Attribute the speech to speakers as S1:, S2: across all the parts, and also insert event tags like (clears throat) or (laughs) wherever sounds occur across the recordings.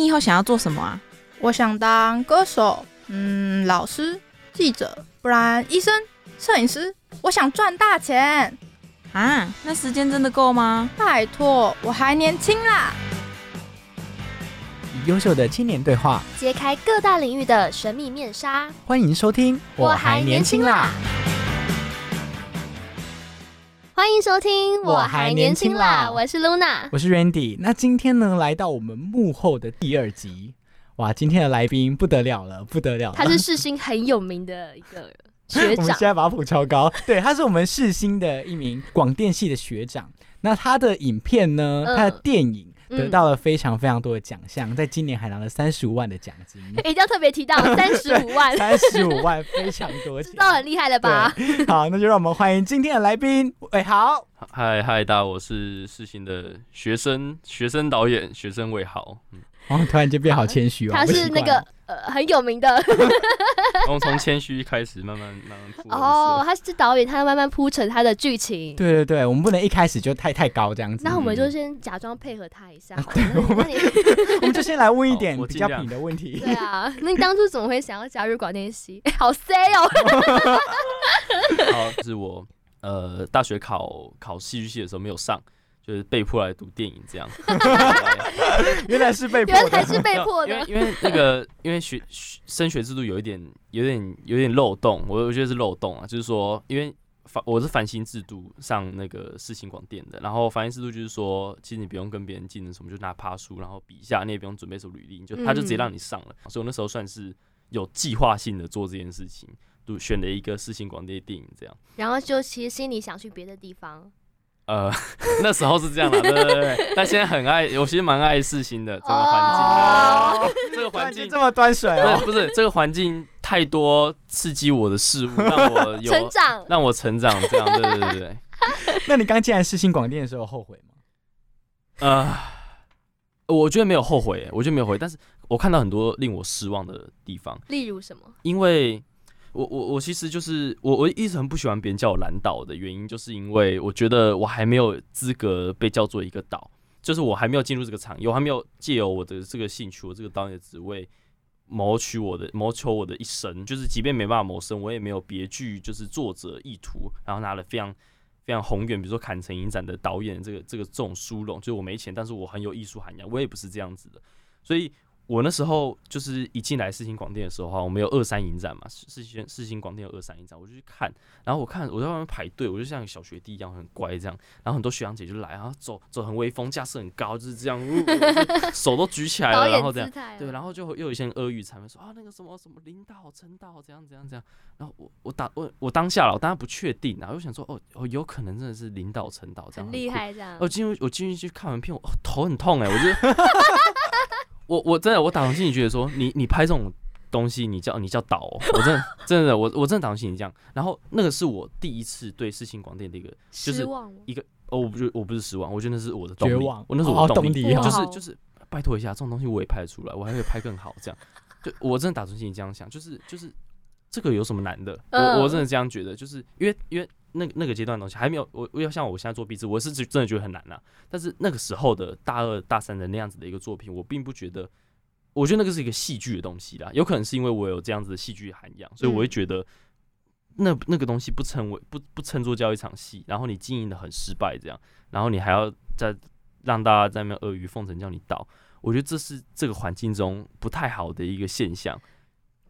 S1: 你以后想要做什么啊？
S2: 我想当歌手，嗯，老师、记者，不然医生、摄影师。我想赚大钱
S1: 啊！那时间真的够吗？
S2: 拜托，我还年轻啦！
S3: 优秀的青年对话，
S4: 揭开各大领域的神秘面纱。
S3: 欢迎收听，
S4: 我还年轻啦！欢迎收听，我还年轻啦！我是 Luna，
S3: 我是 Randy。那今天呢，来到我们幕后的第二集。哇，今天的来宾不得了了，不得了！
S4: 他是世新很有名的一个学长，(laughs)
S3: 我们现在把谱超高。对，他是我们世新的一名广电系的学长。那他的影片呢？他的电影得到了非常非常多的奖项，在今年还拿了三十五万的奖金。
S4: 一定要特别提到 (laughs) 三十五万，
S3: 三十五万非常多，
S4: 知道很厉害了吧？
S3: 好，那就让我们欢迎今天的来宾。哎，好，
S5: 嗨嗨，大家，我是世新的学生，学生导演，学生魏豪。嗯。
S3: 哦，突然间变好谦虚哦。
S4: 他是那个呃很有名的。(laughs) (laughs)
S5: 从从谦虚开始，慢慢慢慢铺。
S4: 哦，他是导演，他要慢慢铺成他的剧情。
S3: 对对对，我们不能一开始就太太高这样子。
S4: 那我们就先假装配合他一下。(laughs)
S3: 对，我们我们就先来问一点比较品的问题。
S4: 对啊，那你当初怎么会想要加入广电系？好 C 哦。
S5: 好，是我呃大学考考戏剧系的时候没有上。就是被迫来读电影这样，(laughs)
S3: 原来是被迫，
S4: 原来是被迫
S5: 的。因为因为那个因为学升学制度有一点有点有点漏洞，我我觉得是漏洞啊。就是说，因为反我是繁星制度上那个世新广电的，然后繁星制度就是说，其实你不用跟别人竞争什么，就拿趴书，然后比一下，你也不用准备什么履历，就他就直接让你上了。所以我那时候算是有计划性的做这件事情，就选了一个世新广电电影这样。
S4: 然后就其实心里想去别的地方。
S5: 呃，(laughs) 那时候是这样的，(laughs) 对对对。但现在很爱，我其实蛮爱世新的这个环境。这个环境
S3: 这么端水哦，
S5: 不是这个环境太多刺激我的事物，让我有
S4: 成长，
S5: 让我成长，这样对对对对。(laughs)
S3: 那你刚进来世新广电的时候后悔吗？
S5: 呃，我觉得没有后悔，我觉得没有后悔，但是我看到很多令我失望的地方。
S4: 例如什么？
S5: 因为。我我我其实就是我我一直很不喜欢别人叫我蓝岛的原因，就是因为我觉得我还没有资格被叫做一个岛，就是我还没有进入这个场，我还没有借由我的这个兴趣，我这个导演的职位谋取我的谋求我的一生，就是即便没办法谋生，我也没有别具就是作者意图，然后拿了非常非常宏远，比如说坎城影展的导演这个这个这种殊荣，就是我没钱，但是我很有艺术涵养，我也不是这样子的，所以。我那时候就是一进来四星广电的时候哈，我们有二三影展嘛，四星四星广电有二三影展，我就去看，然后我看我在外面排队，我就像小学弟一样很乖这样，然后很多学长姐就来，然后走走很威风，架势很高，就是这样，(laughs) 手都举起来了，然后这样，对，然后就又有一些阿谀谄媚说啊那个什么什么领导陈导怎样怎样怎样，然后我我当我我当下了，我当然不确定啊，我就想说哦哦有可能真的是领导陈导这样，
S4: 很厉害这样，
S5: 我进入我进去去看完片，我头很痛哎，我就。(laughs) (laughs) 我我真的我打从心里觉得说你你拍这种东西你叫你叫导，我真的真的我我真的打从心里这样。然后那个是我第一次对世新广电的一个就是一个哦我不是我不是失望，我觉得那是我的动力，我那是我的动力，就是就是拜托一下这种东西我也拍得出来，我还可以拍更好这样。对我真的打从心里这样想，就是就是这个有什么难的？我我真的这样觉得，就是因为因为。那那个阶段的东西还没有，我我要像我现在做壁纸，我是真的觉得很难呐。但是那个时候的大二大三的那样子的一个作品，我并不觉得，我觉得那个是一个戏剧的东西啦。有可能是因为我有这样子的戏剧涵养，所以我会觉得那那个东西不称为不不称作叫一场戏，然后你经营的很失败这样，然后你还要再让大家在那阿谀奉承叫你倒，我觉得这是这个环境中不太好的一个现象。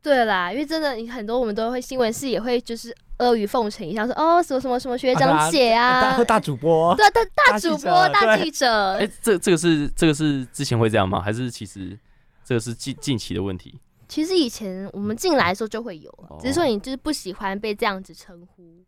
S4: 对啦，因为真的，你很多我们都会新闻室也会就是阿谀奉承一下，说哦什么什么什么学长姐啊，
S3: 大 (laughs) 主播，
S4: 对大大主播大记者。
S5: 哎，这这个是这个是之前会这样吗？还是其实这个是近近期的问题？
S4: 其实以前我们进来的时候就会有，只是说你就是不喜欢被这样子称呼。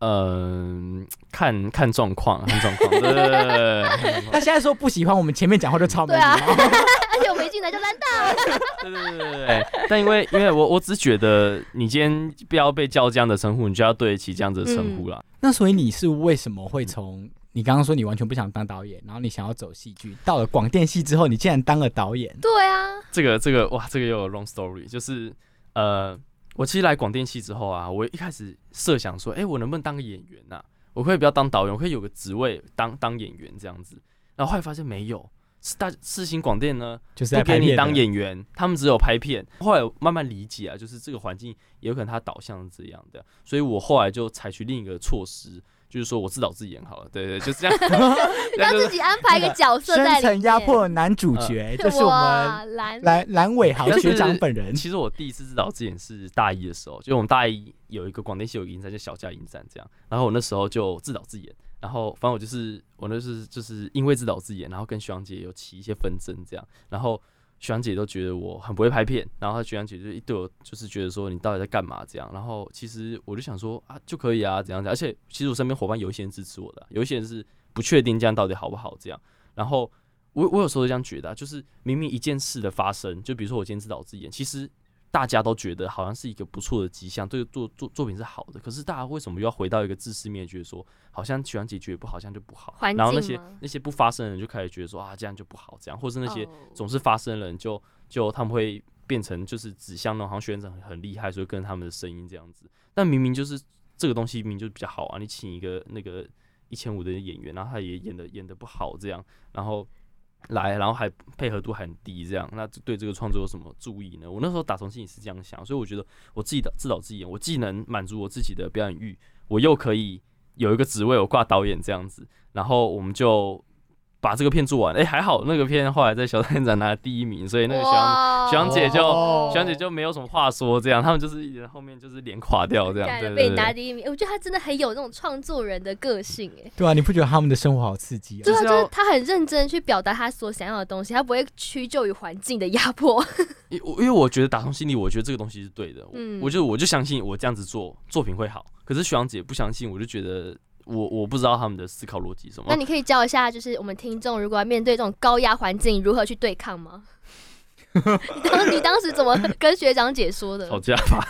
S5: 嗯，看看状况，看状况。对对对，
S3: 他 (laughs) 现在说不喜欢我们前面讲话就超没礼貌，(laughs)
S4: 而且我们一进来就烂到。
S5: 对对对对对。但因为因为我我只觉得你今天不要被叫这样的称呼，你就要对得起这样子的称呼了。
S3: 那所以你是为什么会从你刚刚说你完全不想当导演，然后你想要走戏剧，到了广电系之后，你竟然当了导演？
S4: 对啊。
S5: 这个这个哇，这个又有 long story，就是呃。我其实来广电系之后啊，我一开始设想说，哎，我能不能当个演员呐？我可以不要当导演，我可以有个职位当当演员这样子。然后后来发现没有，大世新广电呢
S3: 就是
S5: 不给你当演员，他们只有拍片。后来慢慢理解啊，就是这个环境也有可能它导向是这样的，所以我后来就采取另一个措施，就是说我自导自演好了，对对，就是这样，(laughs)
S4: 让自己安排一个角色在里面。
S3: 压迫男主角，就是我们
S4: 蓝
S3: 蓝蓝伟豪学长本人。(laughs)
S5: 其实我第一次自导自演是大一的时候，就我们大一有一个广电系有一个影展叫小家影展这样，然后我那时候就自导自演，然后反正我就是我那是就是因为自导自演，然后跟徐阳姐有起一些纷争这样，然后学长姐都觉得我很不会拍片，然后学长姐就一对我就是觉得说你到底在干嘛这样，然后其实我就想说啊就可以啊怎样怎样，而且其实我身边伙伴有一些人支持我的，有一些人是不确定这样到底好不好这样，然后我我有时候这样觉得、就是明明一件事的发生，就比如说我今天自导自演，其实大家都觉得好像是一个不错的迹象，对作作作品是好的，可是大家为什么又要回到一个自私面，觉得说好像喜欢解决不好，像就不好，然后那些那些不发声的人就开始觉得说啊这样就不好，这样，或是那些
S4: 哦。
S5: 总是发声的人就就他们会变成就是指向那种好像学长很很厉害，所以跟他们的声音这样子，但明明就是这个东西明明就比较好啊，你请一个那个一千五的演员，然后他也演的演的不好这样，然后。来，然后还配合度很低，这样，那对这个创作有什么注意呢？我那时候打从心里是这样想，所以我觉得我自己的自导自演，我既能满足我自己的表演欲，我又可以有一个职位，我挂导演这样子，然后我们就把这个片做完。哎、还好那个片后来在小三展拿了第一名，所以那个学长
S4: 哇
S5: 学长姐就
S3: 哦
S5: 学长姐就没有什么话说，这样他们就是一直后面就是脸垮掉这样，对对对。
S4: 你拿第一名，我觉得他真的很有那种创作人的个性哎。
S3: 对啊，你不觉得他们的生活好刺激啊
S4: 对啊，
S3: 哦？
S5: 就是
S4: 他很认真去表达他所想要的东西，他不会屈就于环境的压迫。(laughs)
S5: 因因为我觉得打从心里，我觉得这个东西是对的。
S4: 嗯
S5: 嗯，我就我就相信我这样子做作品会好。可是徐阳姐不相信，我就觉得我我不知道他们的思考逻辑是什么。
S4: 那你可以教一下，就是我们听众如果要面对这种高压环境，如何去对抗吗？(laughs) 你当你当时怎么跟学长姐说的？
S5: 吵架吧，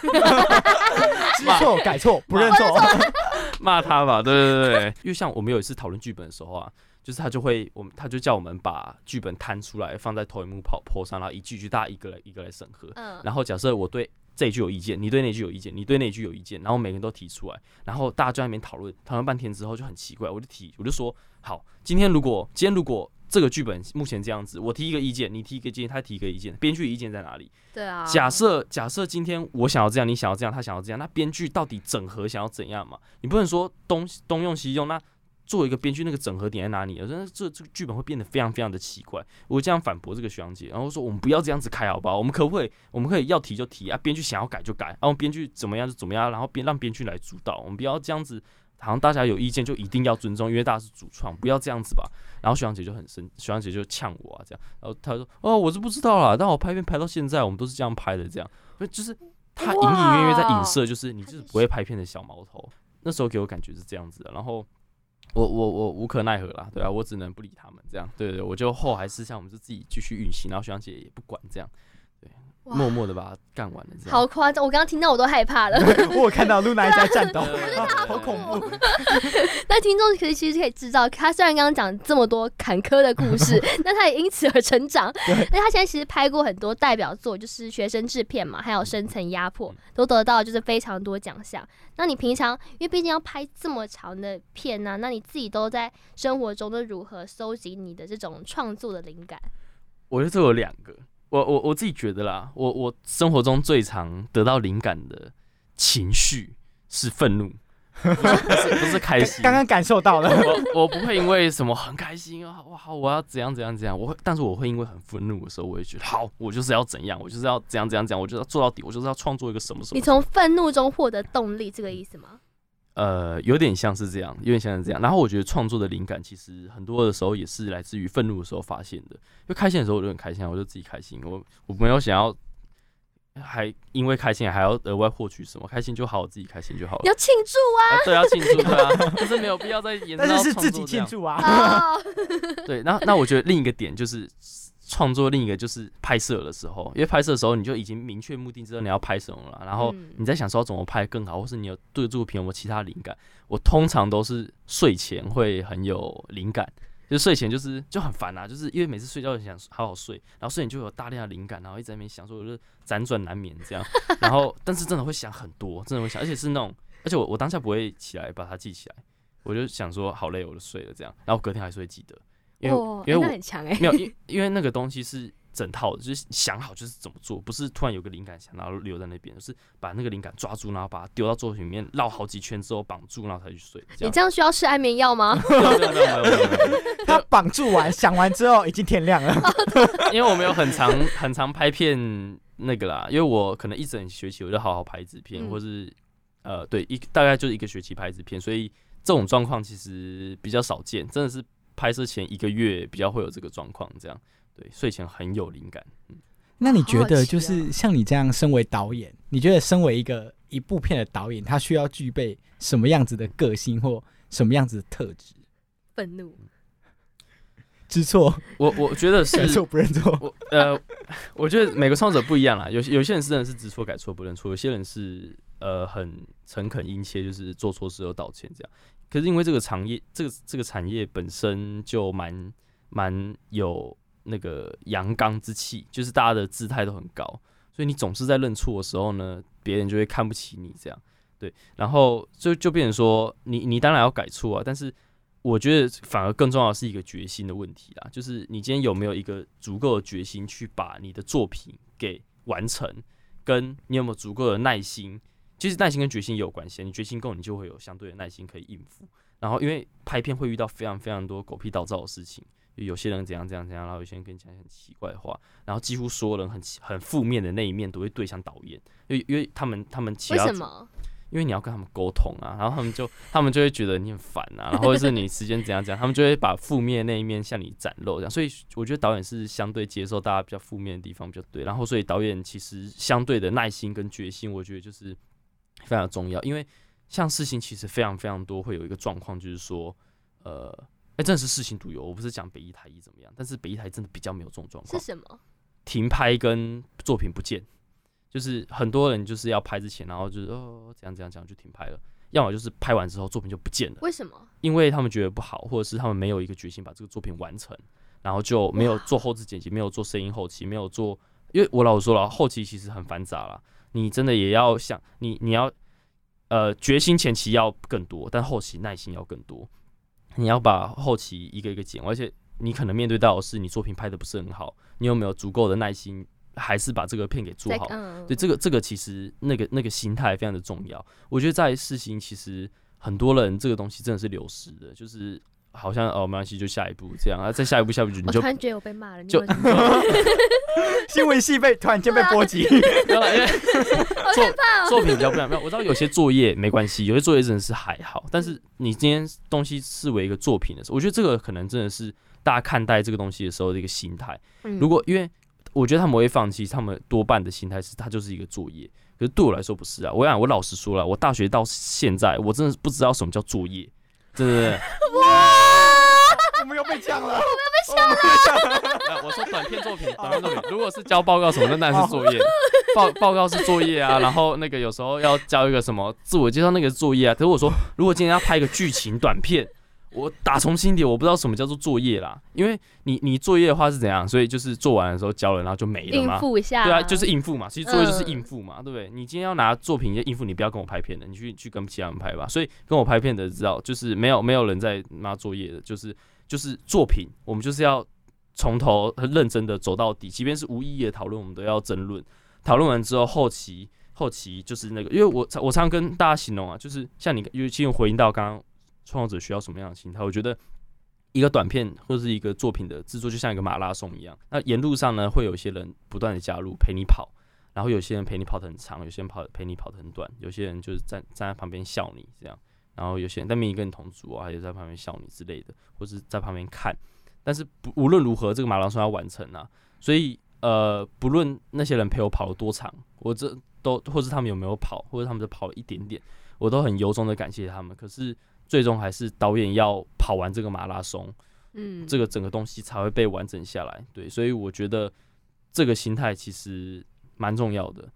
S3: 知错改错不认错，(laughs)
S5: 骂他吧，对对对对。因为像我们有一次讨论剧本的时候啊，就是他就会我们他就叫我们把剧本摊出来，放在投影幕跑 po 上，然后一句一句大家一个来一个来审核。
S4: 嗯，
S5: 然后假设我对这一句有意见，你对那句有意见，你对那句有意见，然后每个人都提出来，然后大家就在那边讨论，讨论半天之后就很奇怪，我就提，我就说，好，今天如果今天如果这个剧本目前这样子，我提一个意见，你提一个意见，他提一个意见，编剧意见在哪里？
S4: 对啊。
S5: 假设假设今天我想要这样，你想要这样，他想要这样，那编剧到底整合想要怎样嘛？你不能说东东用西用，那作为一个编剧，那个整合点在哪里？那这这个剧本会变得非常非常的奇怪。我这样反驳这个学长姐，然后说我们不要这样子开好不好？我们可不可以？我们可以要提就提啊，编剧想要改就改，然后编剧怎么样就怎么样，然后编让编剧来主导，我们不要这样子。好像大家有意见就一定要尊重，因为大家是主创，不要这样子吧。然后学长姐就很生，学长姐就呛我啊，这样。然后他说：“哦，我是不知道啦，但我拍片拍到现在，我们都是这样拍的，这样。所以就是他隐隐约约在影射，就是你就是不会拍片的小毛头。那时候给我感觉是这样子的。然后我我我无可奈何啦，对啊，我只能不理他们这样。对对对，我就后还是像我们是自己继续运行，然后学长姐也不管这样，对，默默的把它干完了这样。
S4: 好夸张，我刚刚听到我都害怕了。(laughs)
S3: 我有看到露娜一直在战斗，(laughs) 好恐怖。(laughs)
S4: 那听众可以其实可以知道，他虽然刚刚讲这么多坎坷的故事，那他也因此而成长。那他现在其实拍过很多代表作，就是学生制片嘛，还有深层压迫，都得到就是非常多奖项。那你平常因为毕竟要拍这么长的片呢、那你自己都在生活中都如何收集你的这种创作的灵感？
S5: 我觉得这有两个，我我我自己觉得啦，我我生活中最常得到灵感的情绪是愤怒，(laughs) 不是不是开心。
S3: 刚刚感受到了，
S5: 我我不会因为什么很开心啊，哇，我要怎样怎样怎样，我会，但是我会因为很愤怒的时候，我会觉得好，我就是要怎样，我就是要怎样怎样怎样，我就要做到底，我就是要创作一个什么什么
S4: 你从愤怒中获得动力，这个意思吗？
S5: 呃，有点像是这样，有点像是这样。然后我觉得创作的灵感其实很多的时候也是来自于愤怒的时候发现的。因为开心的时候我就很开心啊，我就自己开心，我我没有想要，还因为开心还要额外获取什么，开心就好，我自己开心就好了。
S4: 要庆祝
S5: 啊对，要庆祝对啊，但是没有必要再延伸
S3: 但
S5: 到
S3: 是是自己。庆祝啊。(laughs)
S5: 对，那那我觉得另一个点就是创作，另一个就是拍摄的时候，因为拍摄的时候你就已经明确目的知道你要拍什么了，然后
S4: 嗯
S5: 你在想说怎么拍更好，或是你有对这部片有没有其他灵感。我通常都是睡前会很有灵感。就睡前就是就很烦啊，就是因为每次睡觉就想好好睡，然后睡前就有大量的灵感，然后一直在那边想说，我就辗转难眠这样，(laughs) 然后但是真的会想很多，真的会想，而且是那种，而且我我当下不会起来把它记起来，我就想说好累，我就睡了这样，然后隔天还是会记得，因为、
S4: 哦，
S5: 因为我
S4: 哎那很强哎，
S5: 没有，因因为那个东西是整套的，就是想好就是怎么做，不是突然有个灵感想，然后留在那边，就是把那个灵感抓住，然后把它丢到作品里面，绕好几圈之后绑住，然后才去睡。
S4: 你这样需要吃安眠药吗？(laughs)
S5: 没有没有没有 (laughs)
S3: 他绑住完，想完之后已经天亮了。(laughs)
S5: 因为我没有很长很长拍片那个啦，因为我可能一整学期我就好好拍一支片，
S4: 嗯
S5: 或是呃对一大概就是一个学期拍一支片，所以这种状况其实比较少见，真的是拍摄前一个月比较会有这个状况，这样对睡前很有灵感。嗯
S3: 那你觉得就是
S4: 哦
S3: 像你这样身为导演，你觉得身为一个一部片的导演，他需要具备什么样子的个性或什么样子的特质？
S4: 愤怒，
S3: 知错，
S5: 我我觉得是 (laughs)
S3: 认错不认错。
S5: 我呃，我觉得每个创作者不一样啦。有些有些人是真的是知错改错不认错，有些人是呃很诚恳殷切，就是做错事后道歉这样。可是因为这个产业，这个这个产业本身就蛮蛮有那个阳刚之气，就是大家的姿态都很高，所以你总是在认错的时候呢，别人就会看不起你这样。对，然后就就变成说，你你当然要改错啊，但是我觉得反而更重要的是一个决心的问题啦，就是你今天有没有一个足够的决心去把你的作品给完成，跟你有没有足够的耐心，其实耐心跟决心也有关系，你决心够，你就会有相对的耐心可以应付。然后因为拍片会遇到非常非常多狗屁倒灶的事情，有些人怎样怎样怎样，然后有些人跟你讲很奇怪的话，然后几乎所有人很很负面的那一面都会对向导演，因为因为他们他们其
S4: 为
S5: 他
S4: 什么？
S5: 因为你要跟他们沟通啊，然后他们就他们就会觉得你很烦啊，然后或者是你时间怎样怎样，他们就会把负面那一面向你展露，这样。所以我觉得导演是相对接受大家比较负面的地方比较对，然后所以导演其实相对的耐心跟决心，我觉得就是非常重要。因为像事情其实非常非常多，会有一个状况就是说，呃，哎、真的是事情独有，我不是讲北一台一怎么样，但是北一台真的比较没有这种状况
S4: 是，什么？
S5: 停拍跟作品不见，就是很多人就是要拍之前，然后就是哦怎样怎样怎样就停拍了，要么就是拍完之后作品就不见了，
S4: 为什么？
S5: 因为他们觉得不好，或者是他们没有一个决心把这个作品完成，然后就没有做后置剪辑，没有做声音后期，没有做，因为我老实说了，后期其实很繁杂啦，你真的也要想你你要呃决心前期要更多，但后期耐心要更多，你要把后期一个一个剪，而且你可能面对到的是你作品拍的不是很好，你有没有足够的耐心，还是把这个片给做好？对，这个这个其实那个那个心态非常的重要。我觉得在事情其实很多人这个东西真的是流失的，就是好像哦没关系，就下一步这样啊，再下一步下一步你就
S4: 突然觉得我被骂了，你
S5: 就 (laughs)
S3: 新闻系被突然间被波及，(laughs)
S5: 作
S4: 哦
S5: 作品比较不一样。没有，我知道有些作业没关系，有些作业真的是还好，但是你今天东西视为一个作品的时候，我觉得这个可能真的是大家看待这个东西的时候的一个心态。
S4: 嗯
S5: 如果因为我觉得他们会放弃，他们多半的心态是它就是一个作业。可是对我来说不是啊，我想我老实说了，我大学到现在，我真的不知道什么叫作业，真的。
S3: 我们又被呛了。
S5: 我们要被呛了我说短片作品，短片作品，如果是交报告什么的，那是作业。报报告是作业啊，然后那个有时候要交一个什么自我介绍那个作业啊。可是我说，如果今天要拍一个剧情短片，我打从心底我不知道什么叫做作业啦，因为你你作业的话是怎样，所以就是做完的时候交了，然后就没了
S4: 应
S5: 嘛。
S4: 付一下，
S5: 对啊，就是应付嘛。其实作业就是
S4: 嗯
S5: 应付嘛，对不对？你今天要拿作品要应付，你不要跟我拍片的，你去去跟其他人拍吧。所以跟我拍片的知道，就是没有没有人在拿作业的，就是就是作品，我们就是要从头很认真的走到底，即便是无意义的讨论，我们都要争论。讨论完之后，后期后期就是那个，因为我常我常常跟大家形容啊，就是像你，尤其回应到刚刚创作者需要什么样的心态，我觉得。一个短片或者是一个作品的制作，就像一个马拉松一样。那沿路上呢，会有一些人不断的加入陪你跑，然后有些人陪你跑得很长，有些人跑陪你跑得很短，有些人就是站站在旁边笑你这样，然后有些人但明跟你同组啊，也在旁边笑你之类的，或是在旁边看。但是不无论如何，这个马拉松要完成啊，所以呃，不论那些人陪我跑了多长，我这都或是他们有没有跑，或者他们只跑了一点点，我都很由衷的感谢他们。可是最终还是导演要跑完这个马拉松，
S4: 嗯，
S5: 这个整个东西才会被完整下来。对，所以我觉得这个心态其实蛮重要的，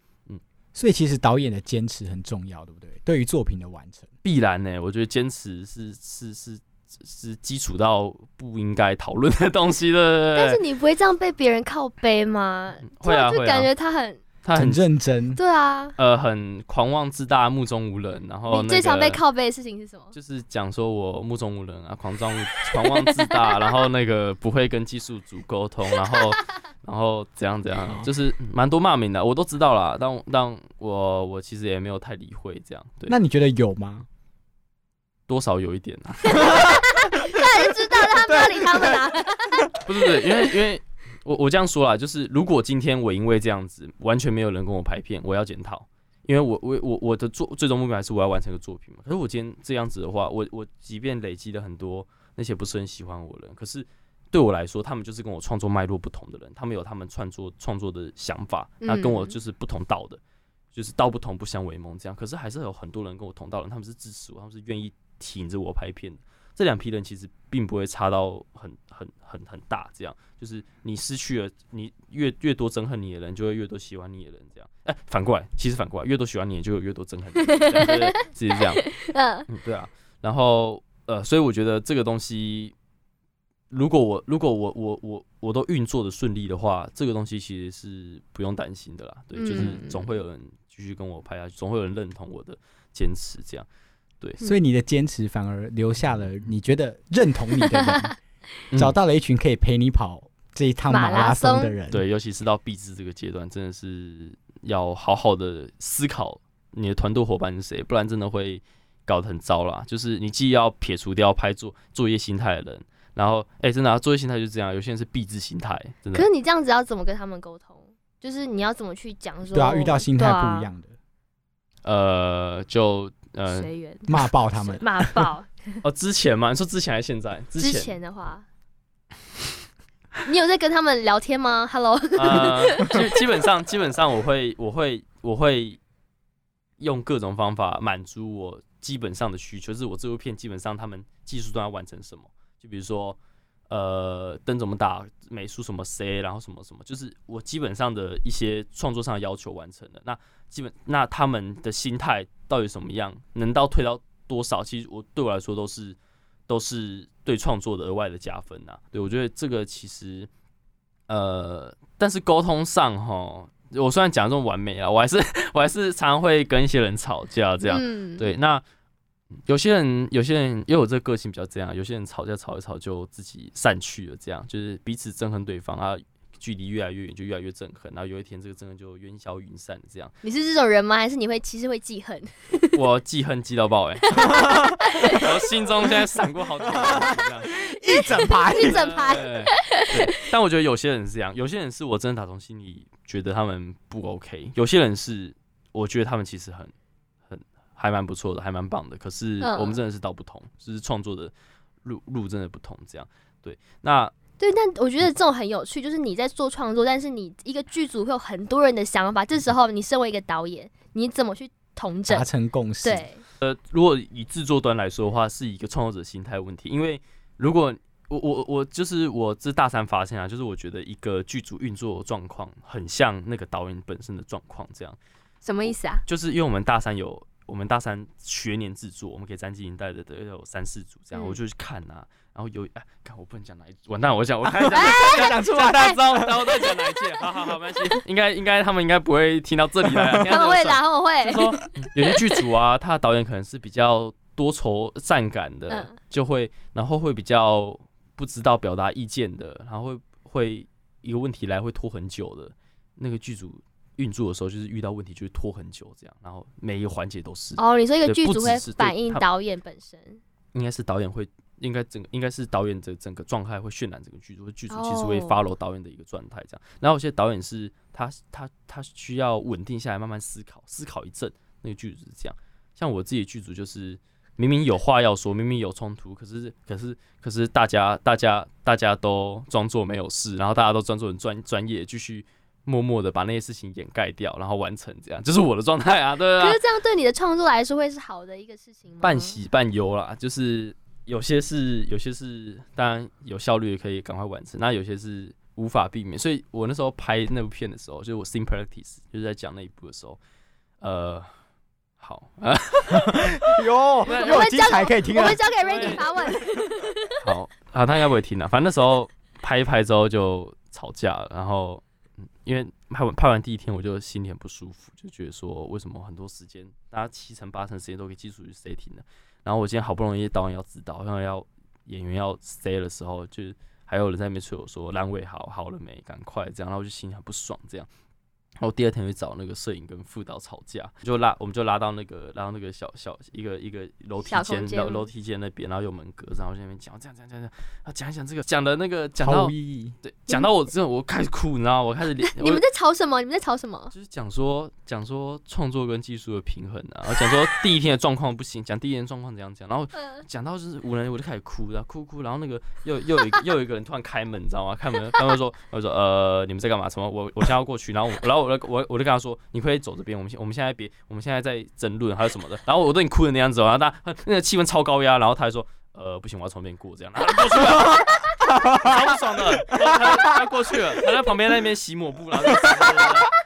S3: 所以其实导演的坚持很重要，对不对？对于作品的完成，
S5: 必然呢、我觉得坚持是是是是基础到不应该讨论的东西了。
S4: 但是你不会这样被别人靠背吗？
S5: 会啊
S4: 就感觉他很
S3: 很
S5: 他很
S3: 认真，
S4: 对啊，
S5: 呃很狂妄自大、目中无人，然后、那个、
S4: 你最常被靠背的事情是什么？
S5: 就是讲说我目中无人啊，狂妄狂妄自大，然后那个不会跟技术组沟通，然后然后怎样怎样，就是蛮多骂名的，我都知道啦。但但我我其实也没有太理会这样，对，
S3: 那你觉得有吗？
S5: 多少有一点啊。(laughs)
S4: 当然知道，但他不要理他们啊。(laughs)
S5: 不是不是，因为因为我我这样说啦，就是如果今天我因为这样子完全没有人跟我拍片，我要检讨，因为我我我我的作最终目标还是我要完成一个作品嘛。可是我今天这样子的话，我我即便累积了很多那些不是很喜欢我的人，可是对我来说，他们就是跟我创作脉络不同的人，他们有他们创作创作的想法，那跟我就是不同道的，就是道不同不相为谋这样。可是还是有很多人跟我同道的人，他们是支持我，他们是愿意挺着我拍片的。这两批人其实并不会差到很很很很大，这样就是你失去了，你越越多憎恨你的人，就会越多喜欢你的人，这样。哎、反过来，其实反过来，越多喜欢你的，就有越多憎恨你的人，这样 (laughs) 对对对是这样。(laughs)
S4: 嗯，
S5: 嗯，对啊。然后呃，所以我觉得这个东西，如果我如果我我我我都运作的顺利的话，这个东西其实是不用担心的啦。对，就是
S4: 嗯
S5: 总会有人继续跟我拍下去，总会有人认同我的坚持，这样。对，
S3: 所以你的坚持反而留下了你觉得认同你的人，(laughs)
S5: 嗯
S3: 找到了一群可以陪你跑这一趟马拉
S4: 松
S3: 松的人。
S5: 对，尤其是到毕制这个阶段，真的是要好好的思考你的团队伙伴是谁，不然真的会搞得很糟啦。就是你既要撇除掉拍作作业心态的人，然后哎、真的、啊、作业心态就是这样，有些人是毕制心态，真的
S4: 可是。你这样子要怎么跟他们沟通？就是你要怎么去讲说？
S3: 对啊，遇到心态不一，样的，
S5: 呃，就呃
S4: 随缘
S3: 骂爆他们。(laughs)
S4: 骂爆。(laughs)
S5: 哦，之前吗，你说之前还是现在？之
S4: 之
S5: 前
S4: 前的话，你有在跟他们聊天吗？Hello，(laughs)
S5: 呃，基基本上基本上我会我会我会用各种方法满足我基本上的需求，就是我这部片基本上他们技术端要完成什么，就比如说呃灯怎么打，美术什么 C，然后什么什么，就是我基本上的一些创作上的要求完成了。那基本那他们的心态到底什么样，能到退到多少，其实我对我来说都是都是对创作的额外的加分呐、对我觉得这个其实呃，但是沟通上哈，我虽然讲得这么完美啊，我还是 (laughs) 我还是常常会跟一些人吵架这样。
S4: 嗯，
S5: 对，那有些人有些人因为我这个个性比较这样，有些人吵架吵一吵就自己散去了，这样就是彼此憎恨对方啊。距离越来越远，就越来越憎恨，然后有一天这个憎恨就烟消云散，这样
S4: 你是这种人吗？还是你会其实会记恨？
S5: 我记恨记到爆哎、(laughs) 我心中现在闪过好几个人这样。
S3: 一整排
S4: 一整排，
S5: 对对，但我觉得有些人是这样，有些人是我真的打从心里觉得他们不 OK，有些人是我觉得他们其实很很还蛮不错的，还蛮棒的。可是
S4: 嗯
S5: 我们真的是道不同，就是创作的路路真的不同。这样对，那
S4: 对，但我觉得这种很有趣，就是你在做创作，但是你一个剧组会有很多人的想法，这时候你身为一个导演，你怎么去统整
S3: 达？成共识。
S4: 对，
S5: 呃，如果以制作端来说的话，是一个创作者心态问题，因为如果我我我就是我这大三发现啊，就是我觉得一个剧组运作状况很像那个导演本身的状况这样。
S4: 什么意思啊？
S5: 就是因为我们大三有我们大三学年制作，我们给詹金银带的的有三四组这样，
S4: 嗯
S5: 我就去看呐、然后有哎，看我不能讲哪一组，完蛋，我 (laughs) 讲我看一下，
S3: 讲出
S5: 来大家知道，然后在讲哪一届，好好好，没关系，应该应该他们应该不会听到这里来 (laughs)
S4: 他们会的，他们会
S5: 就。说有些剧组啊，他的导演可能是比较多愁善感的，
S4: 嗯
S5: 就会然后会比较不知道表达意见的，然后会会一个问题来会拖很久的，那个剧组运作的时候就是遇到问题就会拖很久这样，然后每一个环节都是，
S4: 哦，你说一个
S5: 对
S4: 剧组会反映
S5: 他
S4: 导演本身，
S5: 应该是导演会。应该整个应该是导演的整个状态会渲染整个剧组，剧组其实会
S4: 哦
S5: follow 导演的一个状态这样。然后有些导演是他他他需要稳定下来，慢慢思考，思考一阵，那个剧组是这样。像我自己的剧组就是明明有话要说，明明有冲突，可是可是可是大家大家大家都装作没有事，然后大家都装作很专专业，继续默默的把那些事情掩盖掉，然后完成这样，就是我的状态啊，对啊
S4: 可。是这样对你的创作来说会是好的一个事情吗？
S5: 半喜半忧啦，就是有些是有些是当然有效率可以赶快完成，那有些是无法避免。所以我那时候拍那部片的时候，就是我 Sim Practice 就是在讲那一部的时候，呃，好啊，(laughs)
S3: 哟，
S5: 那
S3: 又有精彩可以听啊
S4: 我们。交给 Randy 发问。(laughs)
S5: 好啊，他应该不会听啊。反正那时候拍一拍之后就吵架了，然后嗯因为拍完拍完第一天，我就心里很不舒服，就觉得说为什么很多时间，大家七成八成时间都可以寄出去 setting 的，然后我今天好不容易导演要指导，然后要演员要 say 的时候，就还有人在那边催我说阑尾好好了没，赶快这样，然后我就心里很不爽这样。然后第二天去找那个摄影跟副导吵架，就拉我们就拉到那个拉到那个小小一个一个楼梯
S4: 间
S5: 间楼楼梯间那边，然后有门隔，然后在那边讲这样这样这样这样，啊讲一讲这个讲的那个讲到。对讲到我真的我开始哭，你知道吗？我开始脸 (laughs)
S4: 你们在吵什么？你们在吵什么？
S5: 就是讲说讲说创作跟技术的平衡啊，然后讲说第一天的状况不行，讲第一天状况怎样讲，然后 (laughs)
S4: 嗯，
S5: 讲到就是五人我就开始哭，然后哭哭，然后那个又又有一个又有一个人突然开门，你知道吗？开门，他们说我就说呃你们在干嘛？什么？我我现在要过去，然后我然后我就我我就跟他说你可以走这边，我们现我们现在别我们现在在争论还有什么的，然后我对你哭的那样子，然后他那个气氛超高压，然后他还说呃不行我要从那边过这样，然后他过去了。超不爽的，他他过去了，他在旁边那边洗抹布，然后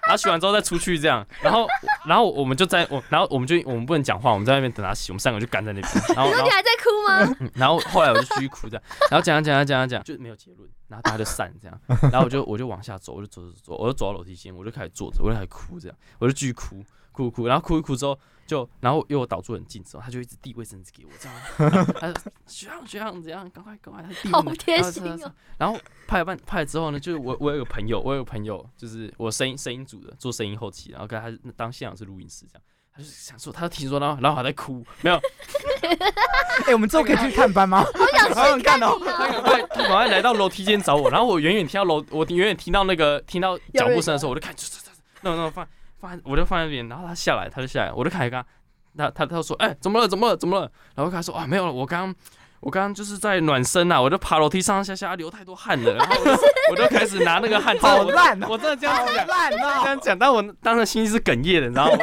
S5: 然后洗完之后再出去这样，然后然后我们就在我，然后我们就我们不能讲话，我们在那边等他洗，我们三个就干在那边，然后然后
S4: 你说你还在哭吗？
S5: 嗯然后后来我就继续哭这样，然后讲讲讲讲讲就没有结论，然后大家就散这样，然后我就我就往下走，我就走走走，我就走到楼梯间，我就开始坐着，我就开始哭这样，我就继续哭哭哭，然后哭一哭之后就，然后因为我导住很近之后，他就一直递卫生纸给我 (laughs) 这样，他说学长学长怎样，赶快赶快，他递
S4: 好贴心
S5: 然后这样
S4: 哦。
S5: 然后拍了半拍了之后呢，就是我我有个朋友，我有个朋友就是我声音声音组的，做声音后期，然后跟他当现场是录音师这样。他就想说，他就听说，然后然后还在哭，没有，(laughs)
S3: 哎，我们之后可以去探班吗？
S4: 好想
S3: 好想
S4: 去看
S3: 看哦
S4: 你哦。
S5: 他赶快他赶快来到楼梯间找我，然后我远远听到楼，我远远听到那个听到脚步声的时候，我就看，那那放放，我就放在那边，然后他下来，他就下来，我就开始跟他，他他他说，哎、怎么了？怎么了？怎么了？然后他说，啊，没有了，我刚刚我刚刚就是在暖身啊，我就爬楼梯上上下下流太多汗了，然后我就 (laughs) 我就开始拿那个汗，
S3: 好烂啊
S5: 我真的这样
S3: 好
S5: 讲。
S3: 烂
S5: 这
S3: 哦！
S5: 样讲，但我当时心是哽咽的，你知道吗？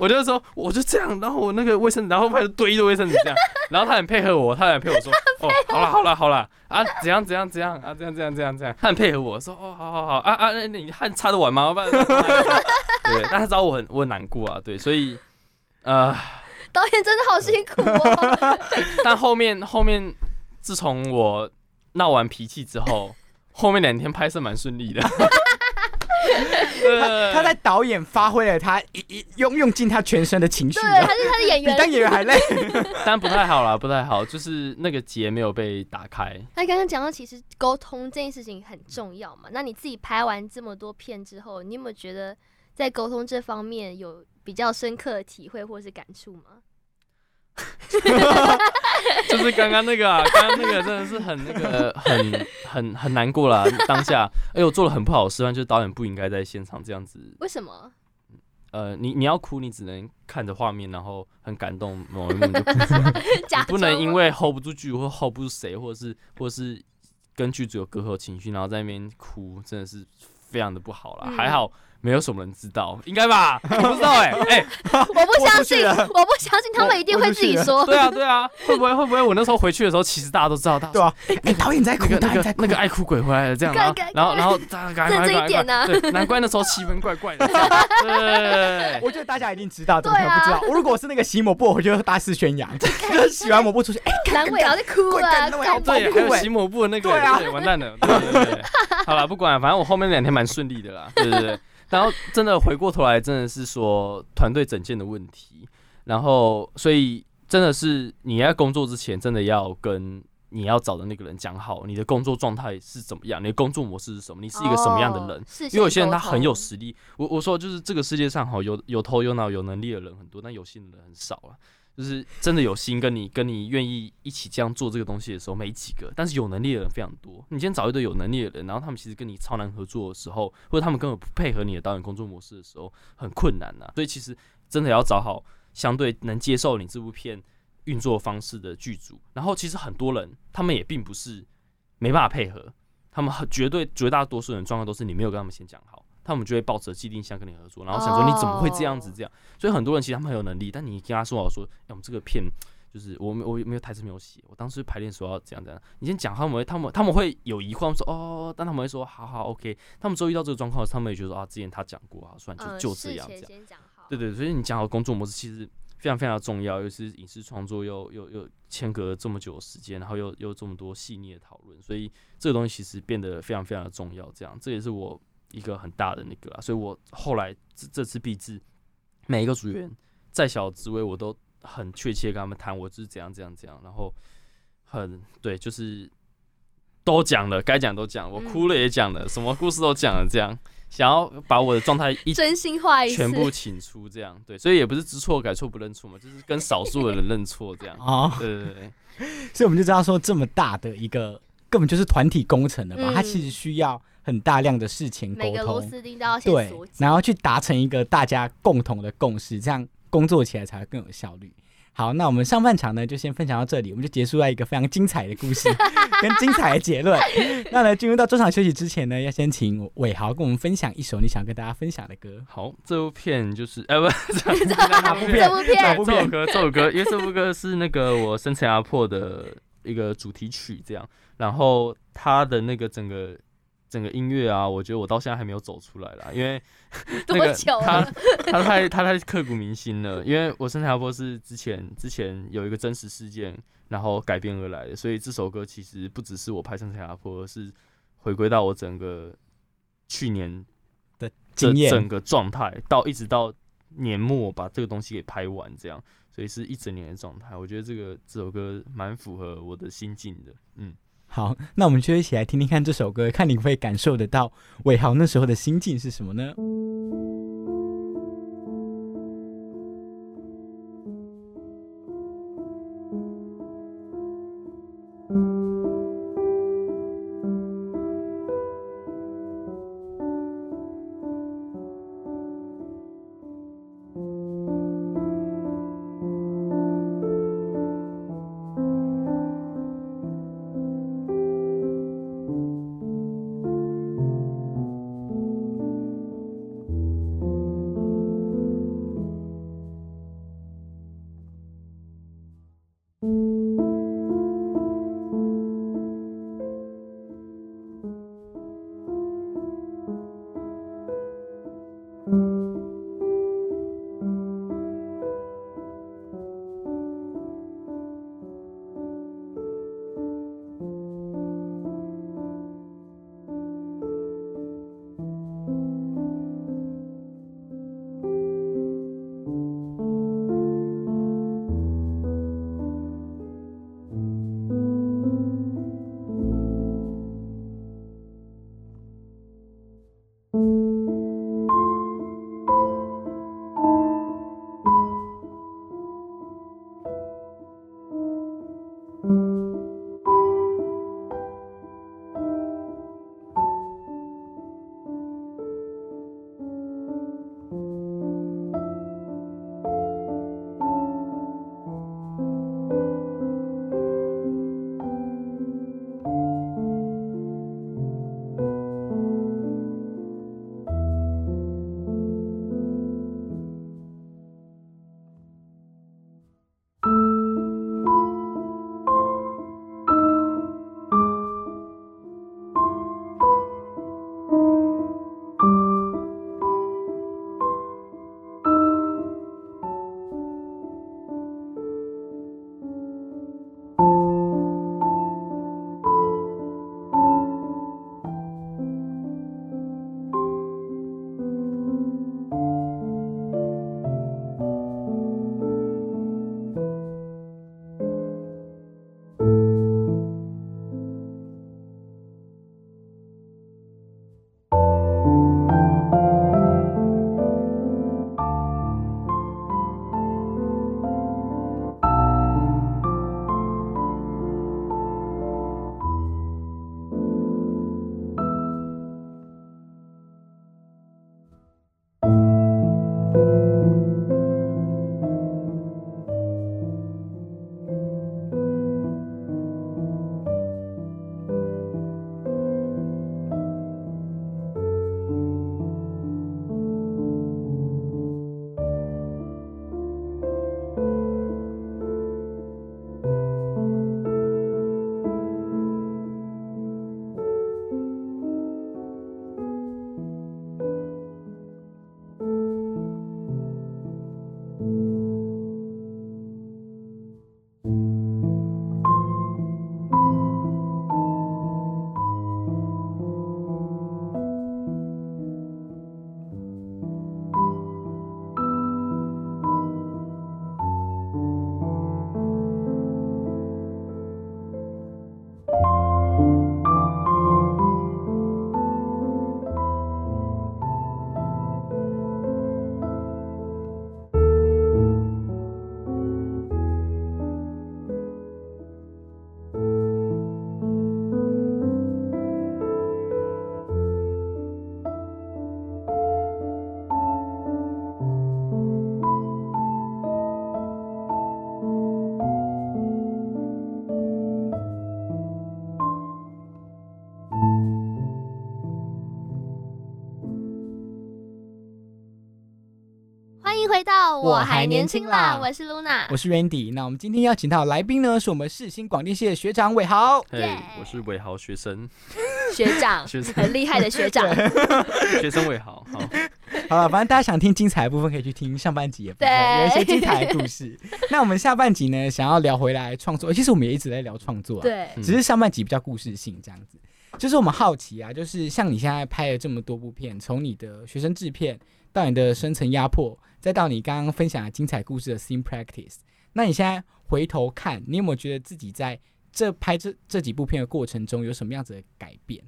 S5: 我就我就说，我就这样，然后我那个卫生纸，然后开始堆一堆卫生纸这样，然后他很配合我，他很配合我说，哦，好了好了好了啊，怎样怎样怎样啊，这样这样这样这样，他很配合我说，哦，好好好啊啊，那你汗擦得完吗？不然对，但他知道我很我很难过啊，对，所以呃，(laughs)
S4: 导演真的好辛苦哦。(laughs)
S5: 但后面后面自从我闹完脾气之后，后面两天拍摄蛮顺利的。(laughs) 他
S3: 他在导演发挥了他一一用用尽他全身的情绪
S4: 对，
S3: 啊，
S4: 他是他的演员
S3: 比当
S4: 员。
S3: 演员还累。
S5: 但不太好啦，不太好，就是那个结没有被打开。
S4: 他刚刚讲到，其实沟通这件事情很重要嘛。那你自己拍完这么多片之后，你有没有觉得在沟通这方面有比较深刻的体会或是感触吗？(laughs)
S5: 就是刚刚那个啊，刚刚那个真的是很那个很很很难过啦，当下，哎、呦做了很不好的示范，就是导演不应该在现场这样子。
S4: 为什么？
S5: 呃，你你要哭，你只能看着画面，然后很感动某一幕你就哭出来，(laughs) 你不能因为 hold 不住剧或 hold 不住谁，或者是或者是跟剧组有隔阂情绪，然后在那边哭，真的是非常的不好啦。
S4: 嗯
S5: 还好没有什么人知道，应该吧？我不知道哎、哎、(laughs)
S4: 我不相信，我不相信他们一定会自己说。
S5: 对啊对啊，会不会会不会？我那时候回去的时候，其实大家都知道，大家
S3: 对啊，哎，导演在哭
S5: 那个，那
S3: 导演在
S5: 那个爱哭鬼回来了，这样，然后然后然后大家赶快
S4: 认真一点啊。
S5: 对，难怪那时候气氛怪怪的，(laughs) 对。
S3: 我觉得大家一定知道，怎么可能不知道？我如果是那个洗抹布，我就大肆宣扬，(laughs) 就是洗完抹布出去，哎，
S4: 难为啊，在哭啊，
S3: 快干那我要
S4: 干
S5: 对，还有洗抹布的那个，
S3: 对啊。
S5: 完蛋了，对对对。对，好了，不管，反正我后面两天蛮顺利的啦，对对对。然后真的回过头来，真的是说团队整件的问题，然后所以真的是你在工作之前，真的要跟你要找的那个人讲好，你的工作状态是怎么样，你的工作模式是什么，你是一个什么样的人
S4: 哦。
S5: 因为有些人他很有实力，我我说就是这个世界上哈有有头有脑有能力的人很多，但有心的人很少啊。就是真的有心跟你跟你愿意一起这样做这个东西的时候，没几个，但是有能力的人非常多。你今天找一堆有能力的人，然后他们其实跟你超难合作的时候，或者他们根本不配合你的导演工作模式的时候，很困难呐、所以其实真的要找好相对能接受你这部片运作方式的剧组。然后其实很多人他们也并不是没办法配合，他们很绝对绝大多数人状况都是你没有跟他们先讲好，他们就会抱着既定想跟你合作，然后想说你怎么会这样子这样。所以很多人其实他们很有能力，但你跟他说好说，哎、我们这个片就是我没我没有台词没有写，我当时排练说要怎样怎样，你先讲，他们会他们他们会有疑惑，他们说哦，但他们会说好好 OK，他们之后遇到这个状况，他们也觉得说啊，之前他讲过啊，算就
S4: 嗯
S5: 就这样这样。对对，所以你讲好工作模式其实非常非常重要，尤其是影视创作又又又间隔了这么久的时间，然后又又这么多细腻的讨论，所以这个东西其实变得非常非常的重要。这样，这也是我一个很大的那个啊，所以我后来这这次毕制，每一个组员再小的职位我都很确切跟他们谈，我是怎样怎样怎样，然后很对，就是都讲了，该讲都讲，我
S4: 嗯
S5: 哭了也讲了，什么故事都讲了，这样想要把我的状态一
S4: 真心话一，
S5: 全部请出，这样对，所以也不是知错改错不认错嘛，就是跟少数的人认错这样。(laughs)
S3: 啊，
S5: 对对对，
S3: 所以我们就知道说，这么大的一个根本就是团体工程的嘛，
S4: 嗯
S3: 它其实需要很大量的事情沟
S4: 每个螺
S3: 通，
S4: 丝钉都要先
S3: 对。然后去达成一个大家共同的共识，这样工作起来才会更有效率。好，那我们上半场呢就先分享到这里，我们就结束在一个非常精彩的故事 (laughs) 跟精彩的结论。那呢，进入到中场休息之前呢，要先请伟豪跟我们分享一首你想跟大家分享的歌。
S5: 好，这部片就是，呃、不，(laughs)
S3: 哪部
S4: 这
S3: 片？
S4: 部片
S3: 哪部片？
S5: 这首歌，这首歌，因为这首歌是那个我生辰压迫的一个主题曲，这样，然后它的那个整个整个音乐啊，我觉得我到现在还没有走出来啦，因为 (laughs) 那
S4: 多
S5: 个他
S4: 久了？
S5: 他太他太刻骨铭心了，因为我生辰压迫是之前之前有一个真实事件，然后改编而来的，所以这首歌其实不只是我拍生辰压迫，而是回归到我整个去年
S3: 的
S5: 这
S3: 经验
S5: 整个状态，到一直到年末把这个东西给拍完，这样，所以是一整年的状态。我觉得这个这首歌蛮符合我的心境的，嗯。
S3: 好，那我们就一起来听听看这首歌，看你会感受得到伟豪那时候的心境是什么呢？
S4: 到
S3: 我
S4: 还年
S3: 轻
S4: 轻啦，我是 Luna，
S3: 我是 Randy。那我们今天邀请到来宾呢，是我们世新广电系的学长伟豪。
S5: 嘿
S4: Yeah
S5: 我是伟豪学生，
S4: 学长，(laughs)
S5: 学生。
S4: 很厉害的学长，(laughs)
S5: 学生伟豪，好，(laughs)
S3: 好了，反正大家想听精彩的部分，可以去听上半集的部分，
S4: 对
S3: 有一些精彩的故事。(laughs) 那我们下半集呢，想要聊回来创作，其实我们也一直在聊创作、啊，，只是上半集比较故事性这样子。就是我们好奇啊，就是像你现在拍了这么多部片，从你的学生制片到你的深层压迫，再到你刚刚分享的精彩故事的 scene practice，那你现在回头看，你有没有觉得自己在这拍这这几部片的过程中有什么样子的改变，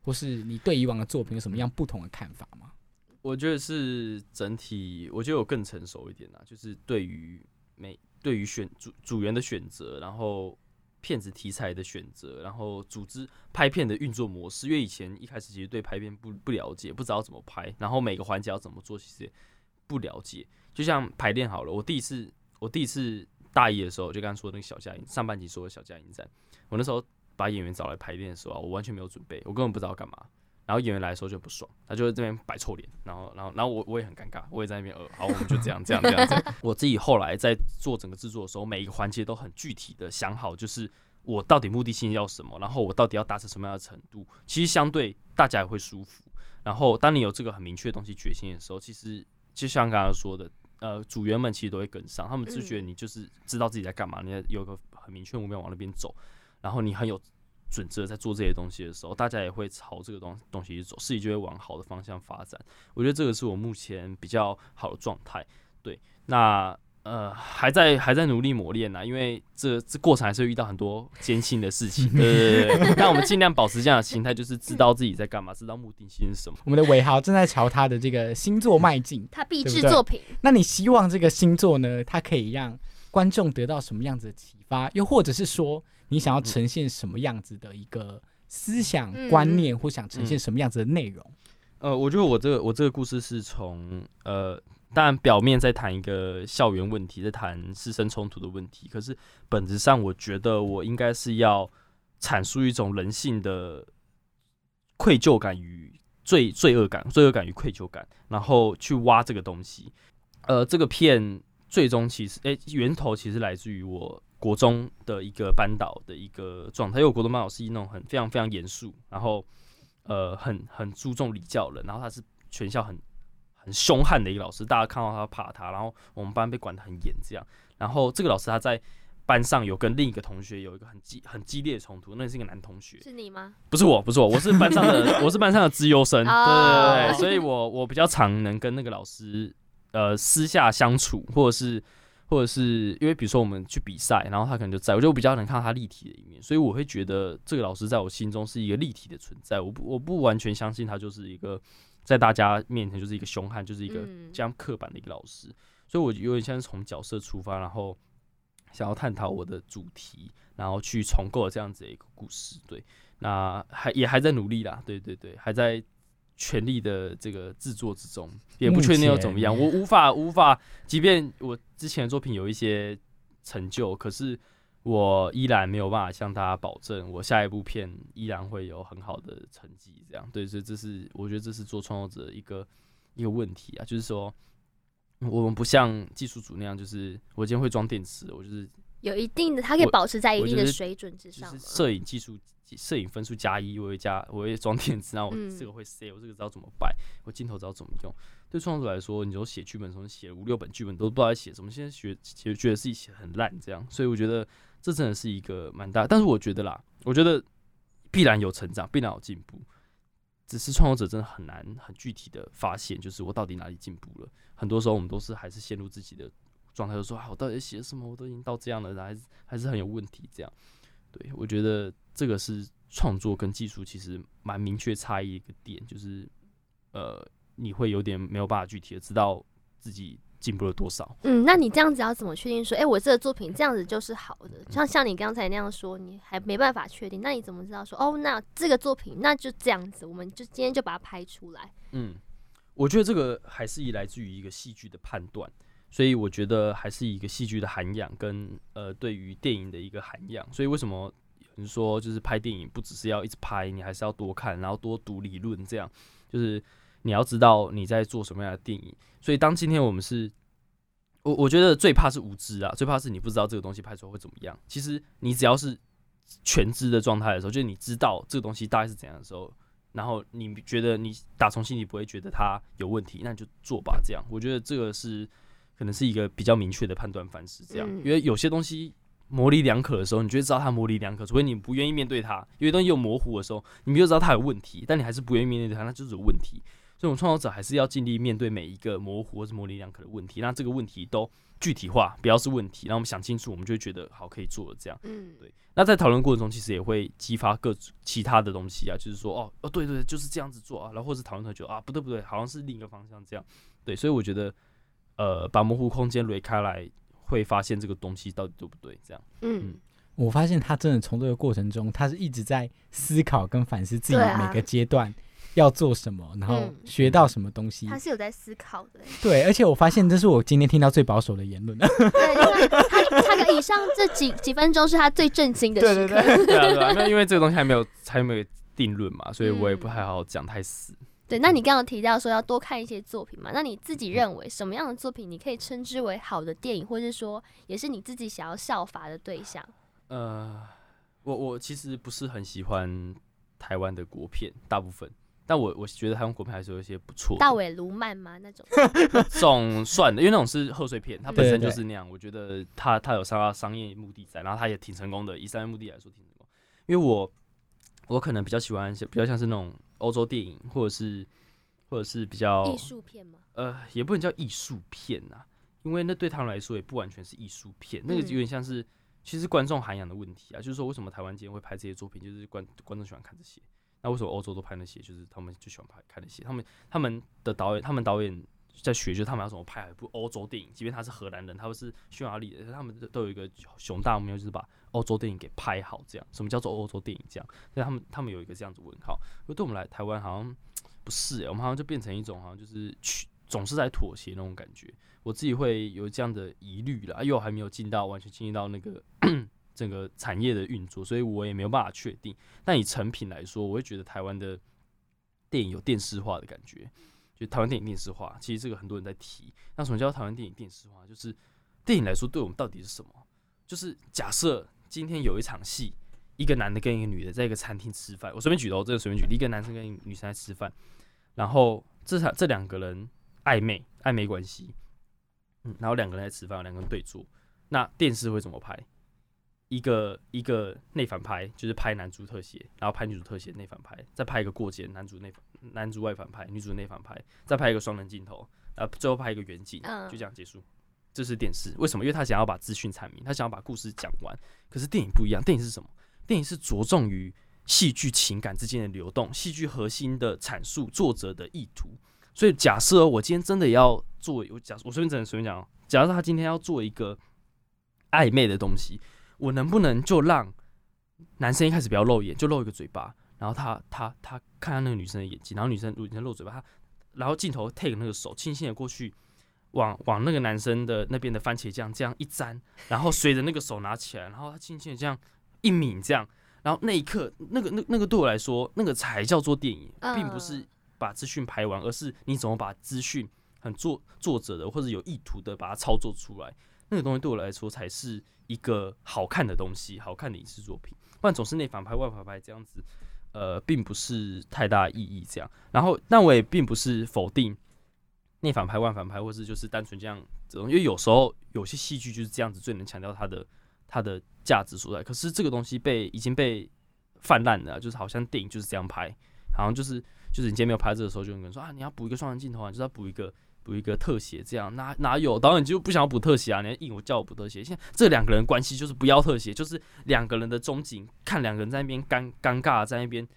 S3: 或是你对以往的作品有什么样不同的看法吗？
S5: 我觉得是整体，我觉得我更成熟一点啦，就是对于每对于选组组员的选择，然后片子题材的选择，然后组织拍片的运作模式，因为以前一开始其实对拍片不不了解，不知道怎么拍，然后每个环节要怎么做，其实也不了解。就像排练好了，我第一次我第一次大一的时候，就刚刚说那个小佳音上半集说的小佳音站，我那时候把演员找来排练的时候啊，我完全没有准备，我根本不知道干嘛。然后演员来的时候就不爽，他就在这边摆臭脸，然后，然后，然后我我也很尴尬，我也在那边呃，好，我们就这样，这样，这样，这样。(laughs) 我自己后来在做整个制作的时候，每一个环节都很具体的想好，就是我到底目的性要什么，然后我到底要达成什么样的程度，其实相对大家也会舒服。然后当你有这个很明确的东西决心的时候，其实就像刚刚说的，呃，组员们其实都会跟上，他们只觉得你就是知道自己在干嘛，你有个很明确目标往那边走，然后你很有准则在做这些东西的时候，大家也会朝这个东东西去走，事情就会往好的方向发展。我觉得这个是我目前比较好的状态。对，那呃还在还在努力磨练呢，因为这这过程还是会遇到很多艰辛的事情。对对对对，但我们尽量保持这样的心态，就是知道自己在干嘛，知道目的性是什么。
S3: 我们的伟豪正在朝他的这个星座迈进。
S4: 他必制作品，
S3: 那你希望这个星座呢，它可以让观众得到什么样子的启发？又或者是说，你想要呈现什么样子的一个思想
S4: 嗯
S3: 观念，或想呈现什么样子的内容？
S5: 呃，我觉得我这个我这个故事是从呃，当然表面在谈一个校园问题，在谈师生冲突的问题，可是本质上我觉得我应该是要阐述一种人性的愧疚感与罪罪恶感，罪恶感与愧疚感，然后去挖这个东西。呃，这个片最终其实，诶、源头其实来自于我国中的一个班导的一个状态，因为我国中班导是那种很非常非常严肃，然后呃很很注重礼教人，然后他是全校很很凶悍的一个老师，大家看到他怕他，然后我们班被管得很严这样，然后这个老师他在班上有跟另一个同学有一个很激很激烈的冲突，那是一个男同学，
S4: 是你吗？
S5: 不是我，不是我，我是班上的，我是班上的资优生，对
S4: 哦
S5: 对对，所以我我比较常能跟那个老师呃私下相处，或者是或者是因为比如说我们去比赛，然后他可能就在，我就比较能看到他立体的一面，所以我会觉得这个老师在我心中是一个立体的存在，我不我不完全相信他就是一个在大家面前就是一个凶悍，就是一个
S4: 嗯
S5: 这样刻板的一个老师，所以我有点像是从角色出发，然后想要探讨我的主题，然后去重构这样子的一个故事。对，那还也还在努力啦，对对对，还在全力的这个制作之中，也不确定要怎么样。我无法无法，即便我之前的作品有一些成就，可是我依然没有办法向大家保证，我下一部片依然会有很好的成绩。这样，对，所以这是我觉得这是做创作者的一个一个问题啊，就是说。我们不像技术组那样，就是我今天会装电池，我就是
S4: 有一定的，它可以保持在一定的水准之
S5: 就
S4: 上
S5: 摄影技术、摄影分数加一，我会加，我会装电池，然后我
S4: 嗯
S5: 这个会 C，我这个知道怎么摆，我镜头知道怎么用。对创作者来说，你就写剧本的时候写五六本剧本都不知道在写什么，现在学其实觉得自己写得很烂这样，所以我觉得这真的是一个蛮大。但是我觉得啦，我觉得必然有成长，必然有进步。只是创作者真的很难很具体的发现，就是我到底哪里进步了。很多时候我们都是还是陷入自己的状态，就说啊，我到底写什么？我都已经到这样了，还是还是很有问题。这样，对我觉得这个是创作跟技术其实蛮明确差异一个点，就是呃，你会有点没有办法具体的知道自己进步了多少。
S4: 嗯，那你这样子要怎么确定说，哎、我这个作品这样子就是好的？像像你刚才那样说，你还没办法确定，那你怎么知道说，哦，那这个作品那就这样子，我们就今天就把它拍出来？
S5: 嗯，我觉得这个还是以来自于一个戏剧的判断，所以我觉得还是一个戏剧的涵养跟呃对于电影的一个涵养。所以为什么有人说就是拍电影不只是要一直拍，你还是要多看，然后多读理论，这样就是你要知道你在做什么样的电影。所以当今天我们是我我觉得最怕是无知啊，最怕是你不知道这个东西拍出来会怎么样。其实你只要是全知的状态的时候，就是你知道这个东西大概是怎样的时候，然后你觉得你打从心里不会觉得它有问题，那你就做吧。这样，我觉得这个是可能是一个比较明确的判断方式。这样，
S4: 嗯
S5: 因为有些东西模棱两可的时候，你就会知道它模棱两可，除非你不愿意面对它。有些东西有模糊的时候，你就知道它有问题，但你还是不愿意面对它，那就是有问题。所以，我们创作者还是要尽力面对每一个模糊或是模棱两可的问题，那这个问题都具体化，不要是问题，那我们想清楚，我们就会觉得好可以做了这样。
S4: 嗯，
S5: 对，那在讨论过程中，其实也会激发各其他的东西啊，就是说，哦，哦，对对，对就是这样子做啊，然后或者讨论很久啊，不对不对，好像是另一个方向这样。对，所以我觉得，呃，把模糊空间垒开来，会发现这个东西到底对不对，这样。
S4: 嗯，
S3: 我发现他真的从这个过程中，他是一直在思考跟反思自己每个阶段要做什么，然后
S4: 嗯
S3: 学到什么东西。
S4: 他是有在思考的。
S3: 对，而且我发现这是我今天听到最保守的言论。(laughs)
S4: 对，因为他他的以上这几几分钟是他最震惊的时刻。
S5: 对 (laughs) 啊对啊，那因为这个东西还没有还没有定论嘛，所以我也不
S4: 嗯
S5: 太好讲太死。
S4: 对，那你刚刚提到说要多看一些作品嘛？那你自己认为什么样的作品你可以称之为好的电影，或者说也是你自己想要效法的对象？
S5: 呃，我我其实不是很喜欢台湾的国片，大部分。但我我觉得台湾国片还是有一些不错的。
S4: 大尾卢曼吗？那种？(laughs)
S5: 总算的，因为那种是贺岁片，它本身就是那样。我觉得它它有商商业目的在，然后它也挺成功的。以商业目的来说，挺成功。因为我我可能比较喜欢比较像是那种欧洲电影，或者是或者是比较
S4: 艺术片吗？
S5: 呃，也不能叫艺术片呐，因为那对他们来说也不完全是艺术片，那个
S4: 嗯
S5: 有点像是其实观众涵养的问题啊，就是说为什么台湾今天会拍这些作品，就是观观众喜欢看这些，那为什么欧洲都拍那些，就是他们就喜欢拍看那些，他们他们的导演，他们导演在学，就是他们要怎么拍一部欧洲电影，即便他是荷兰人，他们是匈牙利人，他们都有一个熊大目标，就是把欧洲电影给拍好，这样，什么叫做欧洲电影？这样，所以他们他们有一个这样子问号，可对我们来台湾好像不是、欸，我们好像就变成一种好像就是去总是在妥协那种感觉。我自己会有这样的疑虑啦，因为我还没有进到完全进入到那个 (clears throat) 整个产业的运作，所以我也没有办法确定。但以成品来说，我会觉得台湾的电影有电视化的感觉，就台湾电影电视化。其实这个很多人在提。那什么叫台湾电影电视化？就是电影来说，对我们到底是什么？就是假设今天有一场戏，一个男的跟一个女的在一个餐厅吃饭，我随便举的我，这个随便举，一个男生跟一个女生在吃饭，然后这场这两个人暧昧暧昧关系，嗯，然后两个人在吃饭，两个人对坐，那电视会怎么拍？一个一个内反拍，就是拍男主特写，然后拍女主特写内反拍，再拍一个过肩，男主内反男主外反派，女主内反派，再拍一个双人镜头，呃最后拍一个远景，
S4: 嗯
S5: 就这样结束。这是电视，为什么？因为他想要把资讯阐明，他想要把故事讲完。可是电影不一样，电影是什么？电影是着重于戏剧情感之间的流动，戏剧核心的阐述，作者的意图。所以假设我今天真的要做，我假我随便讲随便讲哦，假设他今天要做一个暧昧的东西，我能不能就让男生一开始不要露眼，就露一个嘴巴，然后他他他看到那个女生的眼睛，然后女生女生露嘴巴，他然后镜头 take 那个手，轻轻的过去。往往那个男生的那边的番茄酱这样一沾，然后随着那个手拿起来，然后他轻轻的这样一抿，这样，然后那一刻，那个那那个对我来说，那个才叫做电影，并不是
S4: 嗯
S5: 把资讯拍完，而是你怎么把资讯很作作者的或者有意图的把它操作出来，那个东西对我来说才是一个好看的东西，好看的影视作品。不然总是内反拍外反拍这样子，呃，并不是太大意义这样。然后，但我也并不是否定内反拍外反拍，或是就是单纯这样这种，因为有时候有些戏剧就是这样子最能强调它的它的价值所在。可是这个东西被已经被泛滥了，就是好像电影就是这样拍，好像就是就是你今天没有拍这个时候，就有人说啊，你要补一个双人镜头啊，就是要补一个补一个特写，这样哪哪有导演就不想要补特写啊？你硬我叫我补特写，现在这两个人关系就是不要特写，就是两个人的中景，看两个人在那边尴尴尬在那边。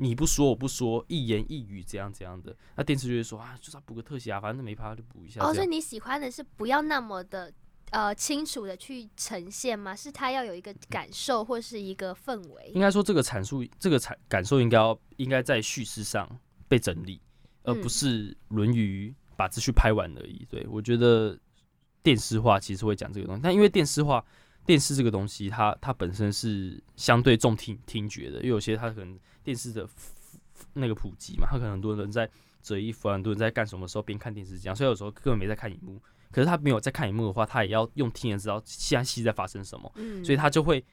S5: 你不说我不说，一言一语这样这样的，那电视就会说啊，就是要补个特写啊，反正没拍就补一下
S4: 哦。所以你喜欢的是不要那么的呃清楚的去呈现吗？是他要有一个感受或是一个氛围
S5: 应？该说这个阐述，这个阐感受应该要应该在叙事上被整理，而不
S4: 嗯
S5: 是沦于把资讯拍完而已。对我觉得电视化其实会讲这个东西，但因为电视化电视这个东西，它它本身是相对重听听觉的，因为有些它可能电视的那个普及嘛，它可能很多人在折衣服啊，很多人在干什么的时候边看电视这样，所以有时候根本没在看荧幕，可是他没有在看荧幕的话，他也要用听人知道现在戏在发生什么，
S4: 嗯
S5: 所以他就会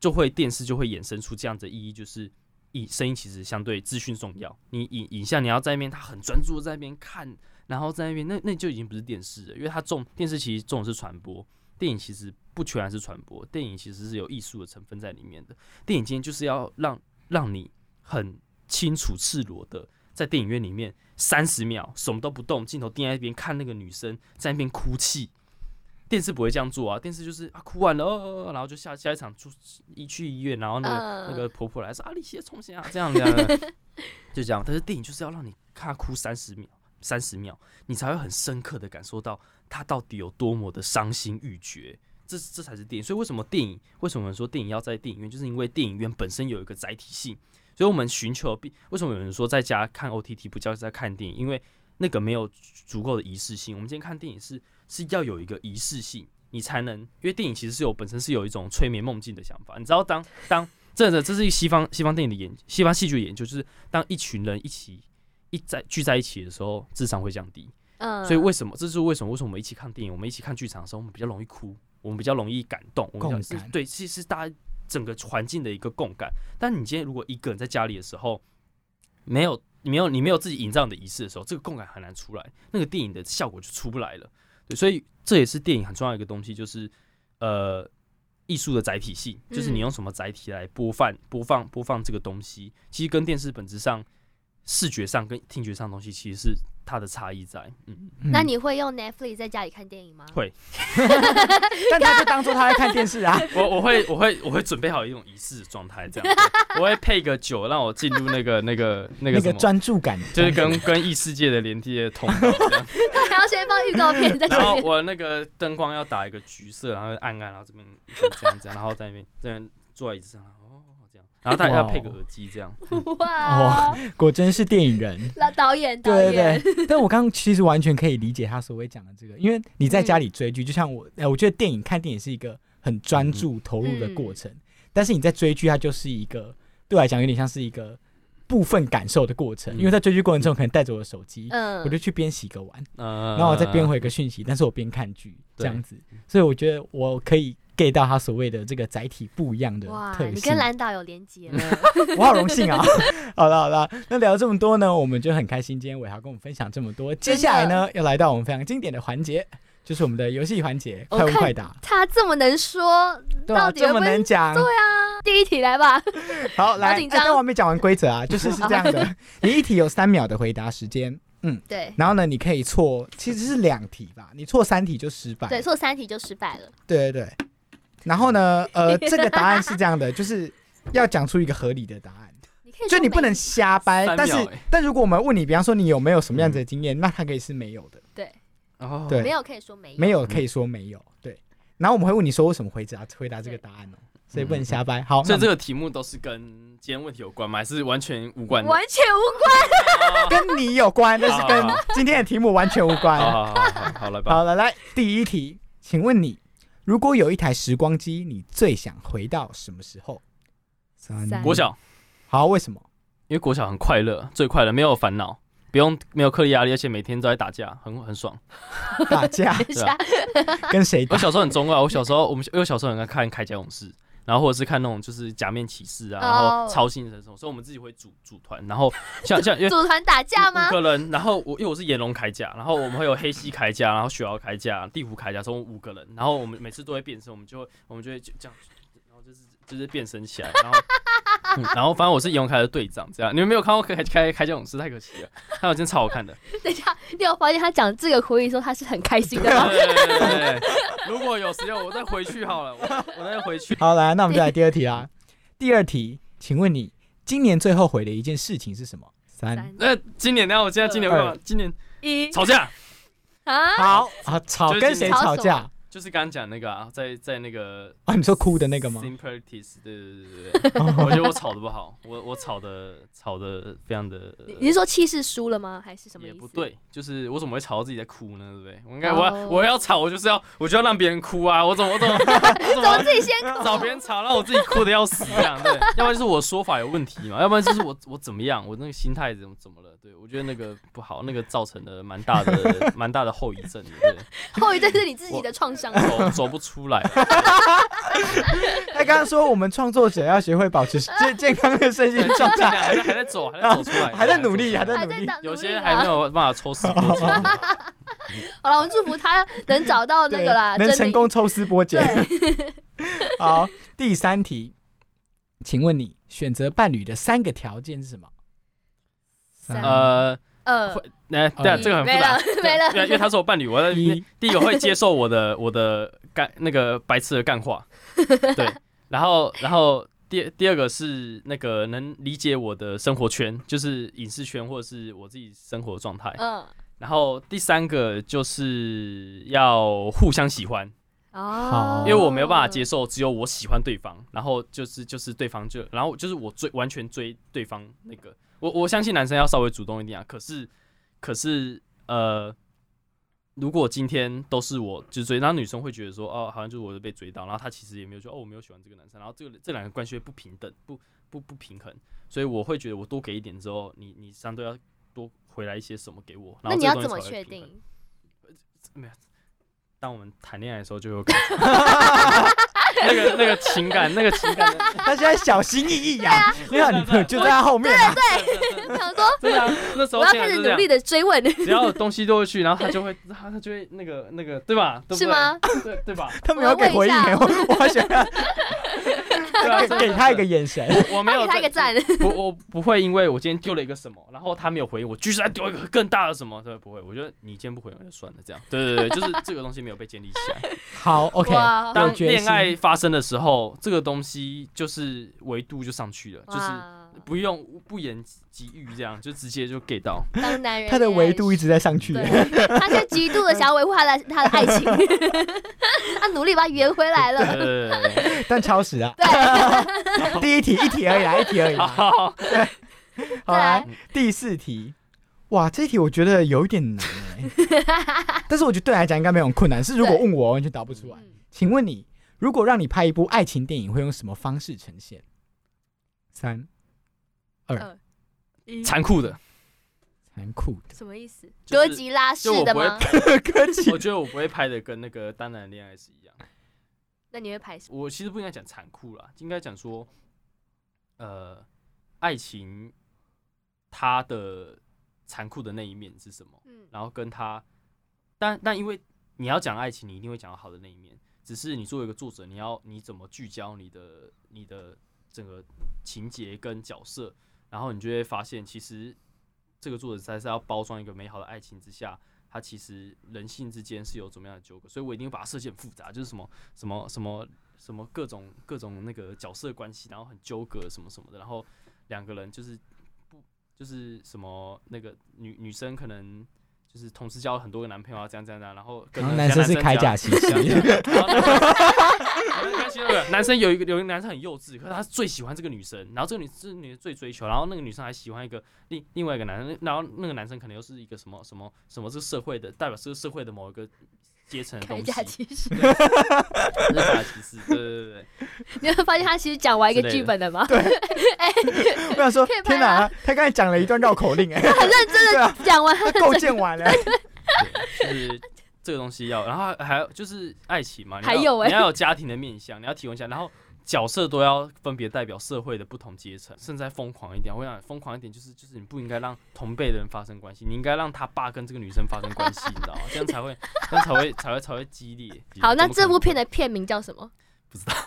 S5: 就会电视就会衍生出这样的意义，就是影声音其实相对资讯重要。你影影像你要在那边，他很专注地在那边看，然后在那边那那就已经不是电视了，因为它重电视其实重的是传播，电影其实不全然是传播，电影其实是有艺术的成分在里面的。电影今天就是要让让你很清楚赤裸的在电影院里面三十秒什么都不动，镜头定在一边看那个女生在那边哭泣。电视不会这样做啊，电视就是啊哭完了，哦然后就下下一场出一去医院，然后那个、
S4: 嗯
S5: 那个婆婆来说啊，你先重新啊，这样这样，(laughs) 就这样。但是电影就是要让你看她哭三十秒，三十秒，你才会很深刻的感受到他到底有多么的伤心欲绝。这这才是电影。所以为什么电影？为什么我们说电影要在电影院？就是因为电影院本身有一个载体性，所以我们寻求为什么有人说在家看 OTT 不叫在看电影？因为那个没有足够的仪式性。我们今天看电影是是要有一个仪式性，你才能，因为电影其实是有本身是有一种催眠梦境的想法。你知道当当这的这是一西方西方电影的研西方戏剧的研究，就是当一群人一起一在聚在一起的时候，智商会降低。
S4: 嗯，
S5: 所以为什么？这是为什么？为什么我们一起看电影，我们一起看剧场的时候，我们比较容易哭，我们比较容易感动，我们
S3: 共感
S5: 是对，其实大家整个环境的一个共感。但你今天如果一个人在家里的时候，没有你没有你没有自己营造的仪式的时候，这个共感很难出来，那个电影的效果就出不来了。对，所以这也是电影很重要的一个东西，就是呃艺术的载体性，就是你
S4: 嗯
S5: 用什么载体来播放播放播放这个东西，其实跟电视本质上视觉上跟听觉上的东西其实是它的差异在。嗯，
S4: 那
S3: 嗯
S4: 你会用 Netflix 在家里看电影吗？
S5: 会 (laughs)
S3: 但他就当做他在看电视啊。(laughs)
S5: 我我会我会我会准备好一种仪式的状态，这样子 (laughs) 我会配个酒，让我进入那个那个那
S3: 那个
S5: 个什么，
S3: 专注感，
S5: 就是跟跟异世界的连接通道这样。
S4: 还要先放预告片在
S5: 然后。我那个灯光要打一个橘色，然后暗暗，然后这边这样这样，然后在那边这边坐在椅子上，然后大家要配个耳机这样。(laughs)
S4: 哇，
S3: 果真是电影人。
S4: 那导演导
S3: 对
S4: 演，
S3: 对对，但我刚刚其实完全可以理解他所谓讲的这个，因为你在家里追剧，就像我，哎，我觉得电影看电影是一个很专注投入的过程，但是你在追剧，它就是一个对我来讲有点像是一个部分感受的过程，
S5: 嗯。
S3: 因为在追剧过程中可能带着我的手机，
S4: 嗯，
S3: 我就去边洗个碗，
S5: 嗯，
S3: 然后我再边回个讯息，但是我边看剧这样子，所以我觉得我可以 get 到他所谓的这个载体不一样的
S4: 哇，
S3: 特性
S4: 你跟。蓝导有连接了，(laughs)
S3: 我好荣幸啊！(laughs) 好了好了，那聊这么多呢，我们就很开心，今天伟豪跟我们分享这么多。接下来呢，要来到我们非常经典的环节，就是我们的游戏环节，快问快答。
S4: 他这么能说，
S3: 对啊，这么
S4: 到底会不
S3: 能讲。
S4: 第一题来吧。(laughs)
S3: 好，来，
S4: 紧张
S3: 哎但我还没讲完规则啊，就是是这样的，你一题有三秒的回答时间，嗯，
S4: 对
S3: 然后呢，你可以错，其实是两题吧，你错三题就失败。
S4: 对，错三题就失败了。
S3: 对对对。然后呢，呃，这个答案是这样的，(laughs) 就是要讲出一个合理的答案。就你不能瞎掰，但是但如果我们问你，比方说你有没有什么样子的经验，那它可以是没有的，
S4: 对，
S5: 哦
S3: 对
S4: 没有可以说没有，
S3: 没有可以说没有，对。然后我们会问你说为什么回答回答这个答案哦，所以不能瞎掰。好，
S5: 所以这个题目都是跟今天问题有关吗？还是完全无关？
S4: 完全无关。
S3: 跟你有关，但是跟今天的题目完全无关。
S5: 好好好好来吧。
S3: 好了，来第一题，请问你如果有一台时光机，你最想回到什么时候？三
S4: 三
S5: 国小，
S3: 好，为什么？
S5: 因为国小很快乐，最快乐，没有烦恼，不用没有课业压力，而且每天都在打架，很很爽。
S3: 打架 (laughs)
S4: 对啊，
S3: 跟谁打？
S5: 我小时候很中二，我小时候我们因为小时候很爱看《铠甲勇士》，然后或者是看那种就是假面骑士啊，然
S4: 哦
S5: 后超新神兽，所以我们自己会组组团，然后像像 (laughs) 因为
S4: 组团打架
S5: 五
S4: 吗？
S5: 个人，然后我因为我是炎龙铠甲，然后我们会有黑犀铠甲，然后雪獒铠甲、地虎铠甲，总共五个人，然后我们每次都会变身，我们就会我们就会就这样，就是变身起来，然后、嗯、然后反正我是炎龙铠的队长，这样你们没有看过铠铠铠甲勇士太可惜了，他有真超好看的，
S4: 等一下，你有发现他讲这个口语的时候，他是很开心的吗？
S5: 对对对对，如果有时间我再回去好了，我我再回去。
S3: 好，来，那我们就来第二题啦。第二题，请问你今年最后悔的一件事情是什么？三，
S4: 三
S5: 那今年呢？我现在今年干嘛？今年
S4: 一
S5: 吵架，
S4: 啊，
S3: 好，啊，吵跟谁
S4: 吵什
S3: 吵架？
S5: 就是刚刚讲那个啊，在在那个
S3: 啊，你说哭的那个吗
S5: 对对对对对，(laughs) 我觉得我吵的不好，我我吵的吵的非常的。
S4: 你你是说气势输了吗？还是什么意思？
S5: 也不对，就是我怎么会吵到自己在哭呢？对不对？我应该我要
S4: 哦
S5: 我要吵，我就是要我就要让别人哭啊！我怎么我怎么 (laughs) 我怎
S4: 怎么
S5: 么
S4: 自己先哭？
S5: 找别人吵，让我自己哭的要死这样？对，要不然就是我说法有问题嘛，要不然就是我我怎么样，我那个心态怎么怎么了？对我觉得那个不好，那个造成了蛮大的 (laughs) 蛮大的后遗症的，对，
S4: 后遗症是你自己的创伤。
S5: 走 (laughs) 走不出来。
S3: 他刚刚说我们创作者要学会保持健 (laughs) 健康的身心状态，
S5: 还在还在走，还在走出来，(laughs)
S3: 还在努力，还在努力。
S5: 有些还没有办法抽丝剥茧。
S4: 好了，我们祝福他能找到那个啦，
S3: 能成功抽丝剥茧。好，第三题，请问你选择伴侣的三个条件是什么？
S4: 三
S5: 呃，
S4: 呃
S5: 会，那对啊，这个很复
S4: 没
S5: 杂
S4: 了，没了。
S5: 对，因为因为他是我伴侣，我在 (laughs)
S3: 一。
S5: 第一个会接受我的我的干那个白痴的干话，(laughs) 对，然后然后第第二个是那个能理解我的生活圈，就是影视圈或者是我自己生活状态，
S4: 嗯，
S5: 然后第三个就是要互相喜欢，
S4: 哦，
S5: 因为我没有办法接受只有我喜欢对方，然后就是就是对方就然后就是我追完全追对方那个，我我相信男生要稍微主动一点啊，可是可是呃，如果今天都是我就追，然后女生会觉得说哦，好像就是我被追到，然后她其实也没有说哦，我没有喜欢这个男生，然后这个这两个关系会不平等，不不不平衡，所以我会觉得我多给一点之后，你你相对要多回来一些什么给我，然后
S4: 那你要
S5: 这个东西
S4: 怎么确定？
S5: 没有，当我们谈恋爱的时候就有感觉，(laughs) 那个那个情感，那个情感，
S3: 他现在小心翼翼呀，因为女朋友就在他后面啊。
S4: 想说
S5: 真的啊，那时候
S4: 我要开始努力，的追问，
S5: 只要有东西都会去，然后他就会，他他就会那个那个，对吧？对不对
S4: 是吗？
S5: 对对吧？
S3: 他没有给回应欸，我我好想要
S5: 对啊，
S3: 给给他一个眼神。
S5: 我没有
S4: 给他一个
S5: 在
S4: 赞。
S5: 不，我不会因为我今天丢了一个什么，然后他没有回应，我继续再丢一个更大的什么，对，不会。我觉得你今天不回应就算了，这样。对对对，就是这个东西没有被建立起来。
S3: 好，OK，
S4: 哇
S5: 当恋爱发生的时候，这个东西就是维度就上去了，就是不用不言及喻，这样就直接就 get 到。
S4: 当男人
S3: 他的维度一直在上去。
S4: 对，他现在极度的想要维护他的他的爱情，(laughs) 他努力把它圆回来
S5: 对
S4: 了。
S5: 对对对
S3: 但超时啊，
S4: 对，(laughs)
S3: 第一题一题而已啦，一题而已 (laughs) (laughs)
S5: 对，
S3: 啦。
S5: 好，
S3: 好来
S4: 来
S3: 第四题，哇，这一题我觉得有一点难哎，但是我觉得对你来讲应该没有很困难。是如果问我，完全答不出来。
S4: 嗯
S3: 请问你，如果让你拍一部爱情电影，会用什么方式呈现？三，
S4: 二一
S5: 残酷的，
S3: 残酷的
S4: 什么意思？
S5: 就是
S4: 哥吉拉式的吗？
S3: 哥吉
S5: 我觉得我不会拍的跟那个《当然恋爱》是一样。
S4: 那你会拍什么？
S5: 我其实不应该讲残酷啦，应该讲说，呃，爱情它的残酷的那一面是什么？
S4: 嗯，
S5: 然后跟他，但但因为你要讲爱情，你一定会讲到好的那一面。只是你作为一个作者，你要你怎么聚焦你的你的整个情节跟角色，然后你就会发现，其实这个作者才是要包装一个美好的爱情之下，他其实人性之间是有怎么样的纠葛，所以我一定把它设计很复杂，就是什么什么什么什么各种各种那个角色关系，然后很纠葛什么什么的，然后两个人就是不就是什么那个女女生可能。就是同时交了很多个男朋友啊，这样这样这样，然后跟
S3: 然后男生是铠
S5: 这样
S3: 甲骑士，
S5: 然后那个没关系那个男生有一个有一个男生很幼稚，可是他最喜欢这个女生，然后这个女这个女生最追求，然后那个女生还喜欢一个另另外一个男生，然后那个男生可能又是一个什么什么什么这个社会的代表这个社会的某一个阶层的东
S4: 铠
S5: 西，
S4: 甲骑士，
S5: 铠甲骑士，对对对对，(laughs)
S4: 你会发现他其实讲完一个剧本的吗？(laughs)
S3: 我想说
S4: 可以，拍
S3: 天哪
S4: 啊，
S3: 他刚才讲了一段绕口令，哎，他 (laughs)
S4: 很认真的讲完，
S3: 他构建完了。
S5: 是这个东西要，然后还还有就是爱情嘛，你要
S4: 还有欸
S5: 你要有家庭的面向，你要提供一下，然后角色都要分别代表社会的不同阶层，甚至再疯狂一点。我想疯狂一点，就是就是你不应该让同辈的人发生关系，你应该让他爸跟这个女生发生关系，你知道吗？(laughs) 这样才会，这样才会才会才会激烈。(laughs)
S4: 好，那这部片的片名叫什么？
S5: 不知道。(laughs)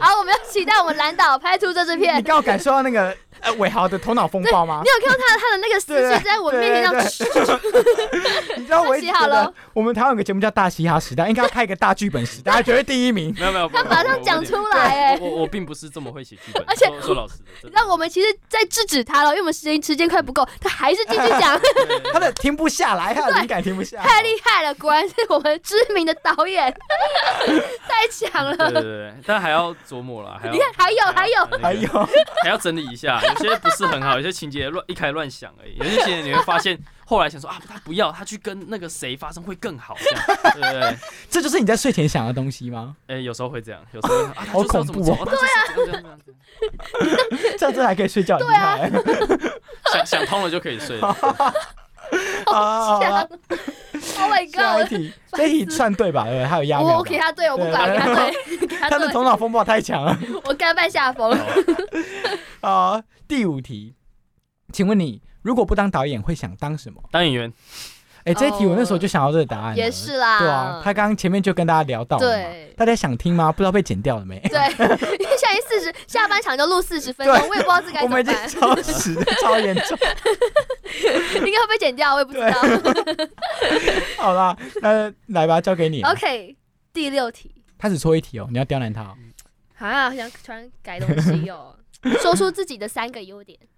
S4: 好，我们要期待我们蓝岛拍出这支片
S3: 你
S4: 片。
S3: 刚好感受到那个呃伟豪的头脑风暴吗
S4: 你？有看到他他的那个思绪在我面前这样 (laughs)
S3: 你知道我
S4: 写好了
S3: 我们台湾有个节目叫《大嘻哈时代》，应该要开一个大剧本时代，绝对第一名。
S5: 没 (laughs) 有没有，
S4: 他马上讲出来哎
S5: 我我我并不是这么会写剧本，
S4: 而且
S5: 说说老实的，
S4: 那我们其实，在制止他了，因为我们时间时间快不够，他还是继续讲，(laughs)
S3: 他的停不下来，他的灵感停不下来。
S4: 太厉害了，果然是我们知名的导演，太强了。
S5: 对对对，但还要琢磨了，还要
S4: 你看，还有还有，
S3: 还有，
S5: 还要整理一下，有些不是很好，有些情节乱一开始乱想而已，有些情节你会发现后来想说啊，他不要，他去跟那个谁发生会更好，这样对不对，
S3: 这就是你在睡前想的东西吗？
S5: 哎，有时候会这样，有时候会啊，他
S3: 好
S5: 就是要
S3: 恐怖哦
S5: 怎么走，他就是这样这样这样这样
S3: 这样子还可以睡觉，很厉害。
S5: 想 (laughs) 想通了就可以睡了。
S3: 好 (laughs) 好
S4: 强
S3: 好
S4: ，Oh my God！
S3: 题，这一题算对吧？对还有压
S4: 我
S3: 秒吧。
S4: 我给他对，我不管，
S3: 对
S4: 给 (laughs) 他
S3: 的头
S4: 对，
S3: 脑风暴太强了。
S4: 我甘拜下风。
S3: 啊，第五题，请问你如果不当导演，会想当什么？
S5: 当演员，
S3: 哎，这一题我那时候就想到这个答案了。
S4: 也是啦，
S3: 对啊，他刚刚前面就跟大家聊到了
S4: 对
S3: 大家想听吗？不知道被剪掉了没？
S4: 对，因为现在四十 (laughs) 下半场就录四十分钟，我也不知道这该
S3: 我们已经
S4: 怎么办，
S3: 超时，超严重。(laughs)
S4: 应该会被剪掉，我也不知道。
S3: 好啦，那来吧，交给你。
S4: OK，第六题
S3: 他只错一题哦，你要刁难他哦。
S4: 啊，好想突然改东西哦，说出自己的三个优点。(laughs)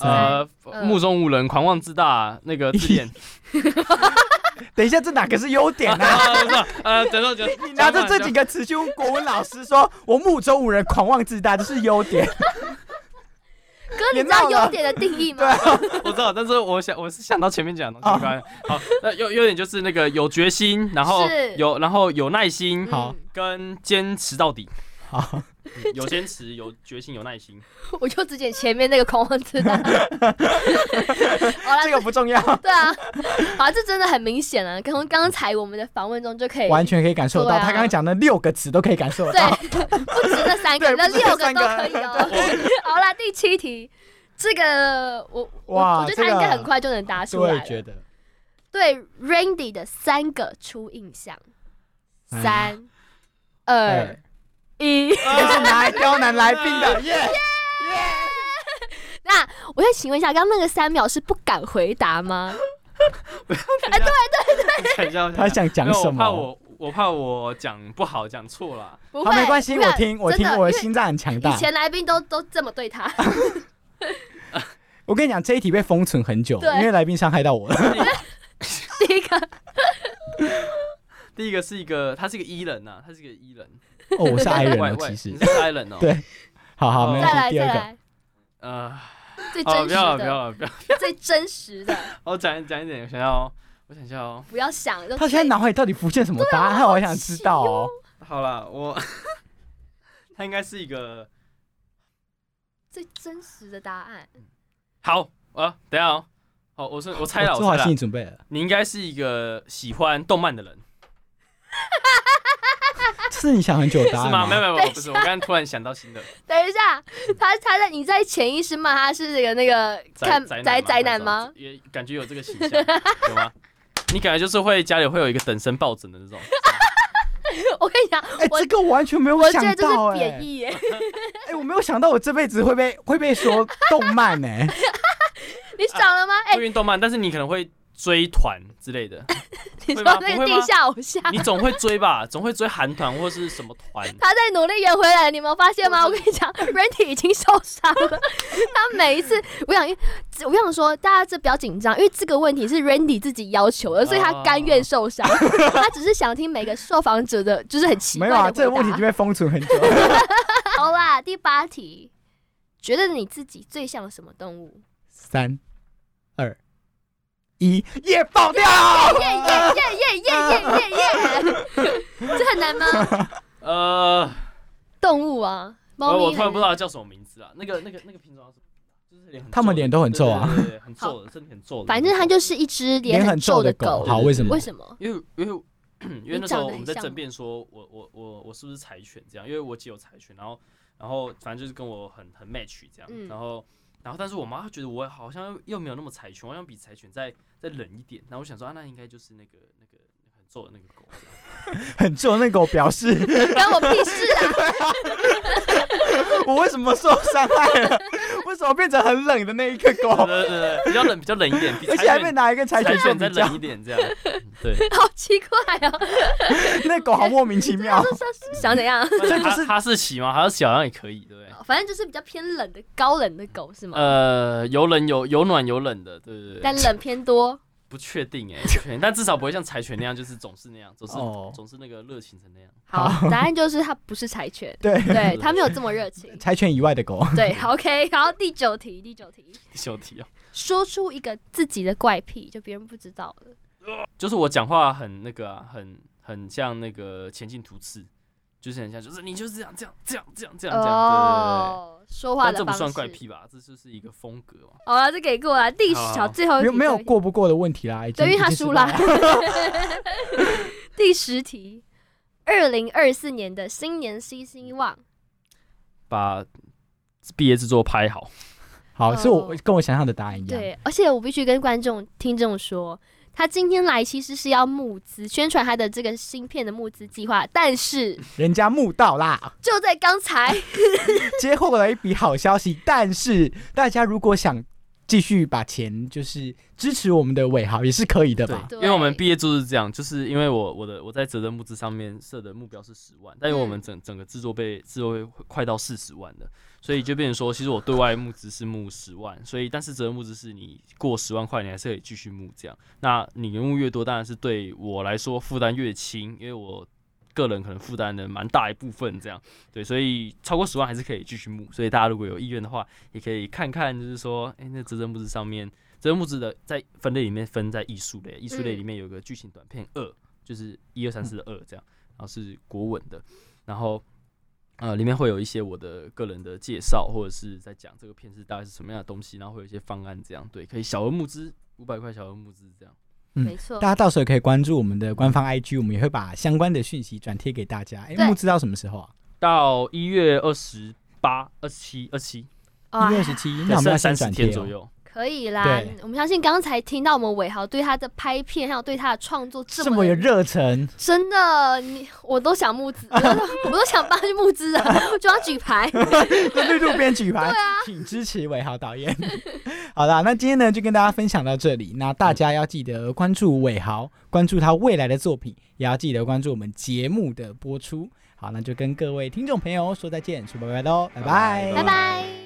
S5: 呃，
S4: 呃
S5: 目中无人，狂妄自大，那个自恋。(laughs)
S3: 等一下，这哪个是优点啊？(laughs)
S5: 啊，不是，呃，等等等，
S3: 你拿着这几个词去问国文老师说，我目中无人，狂妄自大，这是优点。
S4: 哥，你知道优点的定义吗？
S5: 对我知道，但是我想我是想到前面讲的东西。好，那优优点就是那个有决心，然后有然后有耐心，
S3: 好
S4: 嗯
S5: 跟坚持到底。
S3: 好，
S5: 嗯有坚持，有决心，有耐心。(laughs)
S4: 我就只捡前面那个狂妄自大。(laughs) 好了，
S3: 这个不重要，
S4: 对啊，好，这真的很明显啊，从刚才我们的访问中就可以
S3: 完全可以感受到。
S4: 啊
S3: 他刚刚讲的六个词都可以感受到
S4: 对
S3: 到。，
S4: 不止那三个，那六个都可以哦。(laughs) 好了，第七题，这个我我
S3: 哇
S4: 我觉得他
S3: 这个
S4: 应该很快就能答出来。
S3: 我也觉得。
S4: 对 Randy 的三个初印象，
S3: 哎
S4: 三二
S3: 哎，
S4: 一。
S3: 这是拿来刁难来宾的，(laughs) 耶！
S4: 那我再请问一下，刚刚那个三秒是不敢回答吗？
S5: 哎，对对对，想一下，
S3: 他想讲什么？
S5: 我怕我我怕我讲不好，讲错了。
S3: 好，
S4: 不会，
S3: 没关系，我听，我听我的心脏很强大
S4: 以。前来宾都都这么对他，(laughs)
S3: 我跟你讲，这一题被封存很久，因为来宾伤害到我了。(laughs)
S4: 第一个
S5: 第一个是一个，他是一个 E 人呐，他是一个 E 人，
S3: 哦，我是 (laughs) I 人哦，其实
S5: 你。是 I 人哦。
S3: 对好好，没
S4: 再
S3: 关系。第二个，
S4: 来再来，
S5: 呃，
S4: 最，真实的
S5: 不要了，不
S4: 的，
S5: 要了，不要。(laughs)
S4: 最真实的，(laughs)
S5: 我讲讲一点，我想要哦，我想一下哦。
S4: 不要想，
S3: 他现在脑海里到底浮现什么答案？我好想知道哦。
S5: 好了，我他应该是一个
S4: 最真实的答案。
S5: 好啊，等下哦。好，我是我猜了，
S3: 我做好心理准备了。
S5: 你应该是一个喜欢动漫的人，
S3: 这是你想很久的答案
S5: 是吗？没有没有不是，我刚刚突然想到新的，
S4: 等一下，他他在你在潜意识骂他是这个那个看
S5: 宅
S4: 宅宅
S5: 男
S4: 男吗？？
S5: 也感觉有这个形象，(laughs) 有吗？你感觉就是会家里会有一个等身抱枕的那种，(laughs)
S4: 我跟你讲，
S3: 哎，
S4: 我
S3: 这个我完全没有想到哎
S4: 是贬。义耶。(laughs)
S3: 哎，我没有想到我这辈子会被会被说动漫哎。
S4: 你爽了吗？哎
S5: 不，运动漫，但是你可能会追团之类的，(laughs)
S4: 你说那个地下偶像，
S5: 你总会追吧？(laughs) 总会追韩团或是什么团？
S4: 他在努力圆回来，你没有发现吗？我跟你讲，Randy 已经受伤了。(laughs) 他每一次，我想，我想说，大家这不要紧张，因为这个问题是 Randy 自己要求的，所以他甘愿受伤。他只是想听每个受访者的，就是很奇怪
S3: 没有啊，这个问题就被封存很久。
S4: 好啦，第八题，觉得你自己最像什么动物？
S3: 三、二、一夜爆掉！
S4: 耶耶耶耶耶耶耶耶！这很难吗？
S5: 呃，
S4: 动物啊，猫咪。
S5: 我突然不知道它叫什么名字啊，那个那个那个品种叫什么？
S3: 他们脸都很皱啊，
S5: 很皱的，身体很皱的。
S4: 反正它就是一只脸很皱的狗。
S3: 好，为什么？
S4: 为什么？
S5: 因为因为因为那时候我们在争辩，说我我我我是不是柴犬这样？因为我姐有柴犬，然后然后反正就是跟我很很 match 这样，然后。然后但是我妈觉得我好像又没有那么柴犬，好像比柴犬再再冷一点，然后我想说啊，那应该就是那个那个皱的那个狗。(laughs)
S3: 很重那狗表示
S4: 关我屁事啊！
S3: 我为什么受伤害了？为什么变成很冷的那一个狗？
S5: 对对对，比较冷，比较冷一点，比
S3: 而且还被拿一个柴
S5: 柴
S3: 犬做比较
S5: 犬再冷一，点这样。嗯对，
S4: 好奇怪哦，
S3: 那狗好莫名其妙。
S4: 想怎样？
S3: 这就是
S5: 哈哈士奇吗？哈士奇好像也可以，对不对？
S4: 反正就是比较偏冷的高冷的狗是吗？
S5: 呃，有冷有有暖有冷的，对对对。
S4: 但冷偏多。
S5: 不确定 (laughs) 哎，但至少不会像柴犬那样，就是总是那样，总是
S3: 哦。
S5: 总是那个热情成那样。
S4: 好，答案就是它不是柴犬，
S3: 对，
S4: 对，它没有这么热情。(laughs)
S3: 柴犬以外的狗，
S4: 对，OK，好，第九题，第九题，
S5: 第九题哦，
S4: 说出一个自己的怪癖，就别人不知道了。
S5: 就是我讲话很那个啊，很很像那个前进图次，就是很像，就是你就是这样这样这样这样这样这样，对对对。但这不
S4: 话的方式。
S5: 算怪癖吧？这就是一个风格嘛。
S4: 好了，这给过了。第
S5: 好
S4: 小最后一
S3: 没有没有
S4: 对
S3: 过不过的问题啦，已经
S4: 对，因为他
S3: 已经
S4: 输了
S3: 知道。(laughs)
S4: 第十题，二零二四年的新年新希望，
S5: 把毕业制作拍好，
S3: 好，是我
S4: 哦
S3: 跟我想象的答案一样。
S4: 对，而且我必须跟观众、听众说，他今天来其实是要募资宣传他的这个芯片的募资计划，但是
S3: 人家募到啦，
S4: 就在刚才，(laughs)
S3: 接获了一笔好消息。但是大家如果想继续把钱就是支持我们的尾号，也是可以的吧？
S5: 因为我们毕业就是这样，就是因为我我的我在责任募资上面设的目标是十万，但因为我们整整个制作被制作会快到四十万的，所以就变成说，其实我对外募资是募十万，所以但是责任募资是你过十万块，你还是可以继续募这样。那你人物越多，当然是对我来说负担越轻，因为我个人可能负担的蛮大一部分这样，对，所以超过十万还是可以继续募。所以大家如果有意愿的话，也可以看看，就是说，哎、那泽德募资上面。泽德募资的在分类里面分在艺术类，艺术类里面有个剧情短片二，就是一二三四的二这样，然后是国文的，然后呃里面会有一些我的个人的介绍，或者是在讲这个片是大概是什么样的东西，然后会有一些方案这样，对，可以小额募资五百块小额募资这样。
S3: 嗯
S4: 没错
S3: 大，家到时候可以关注我们的官方 IG，我们也会把相关的讯息转贴给大家。哎，
S4: 欸
S3: 募资到什么时候啊？
S5: 到一月二十八、二十七、二七，
S3: 一月二十七，那我们要先
S5: 剩三十
S3: 转贴
S5: 左右。
S4: 可以啦。我们相信刚才听到我们伟豪对他的拍片，还有对他的创作这么
S3: 这么有热忱，
S4: 真的，你我都想募资，我 (laughs) 都我都想帮他去募资啊，我 (laughs) 就要举牌。
S3: 在路边举牌，对
S4: 啊
S3: 请支持伟豪导演。(laughs) 好啦，那今天呢就跟大家分享到这里。那大家要记得关注伟豪，关注他未来的作品，也要记得关注我们节目的播出。好，那就跟各位听众朋友说再见，说拜拜喽，拜拜，
S4: 拜拜。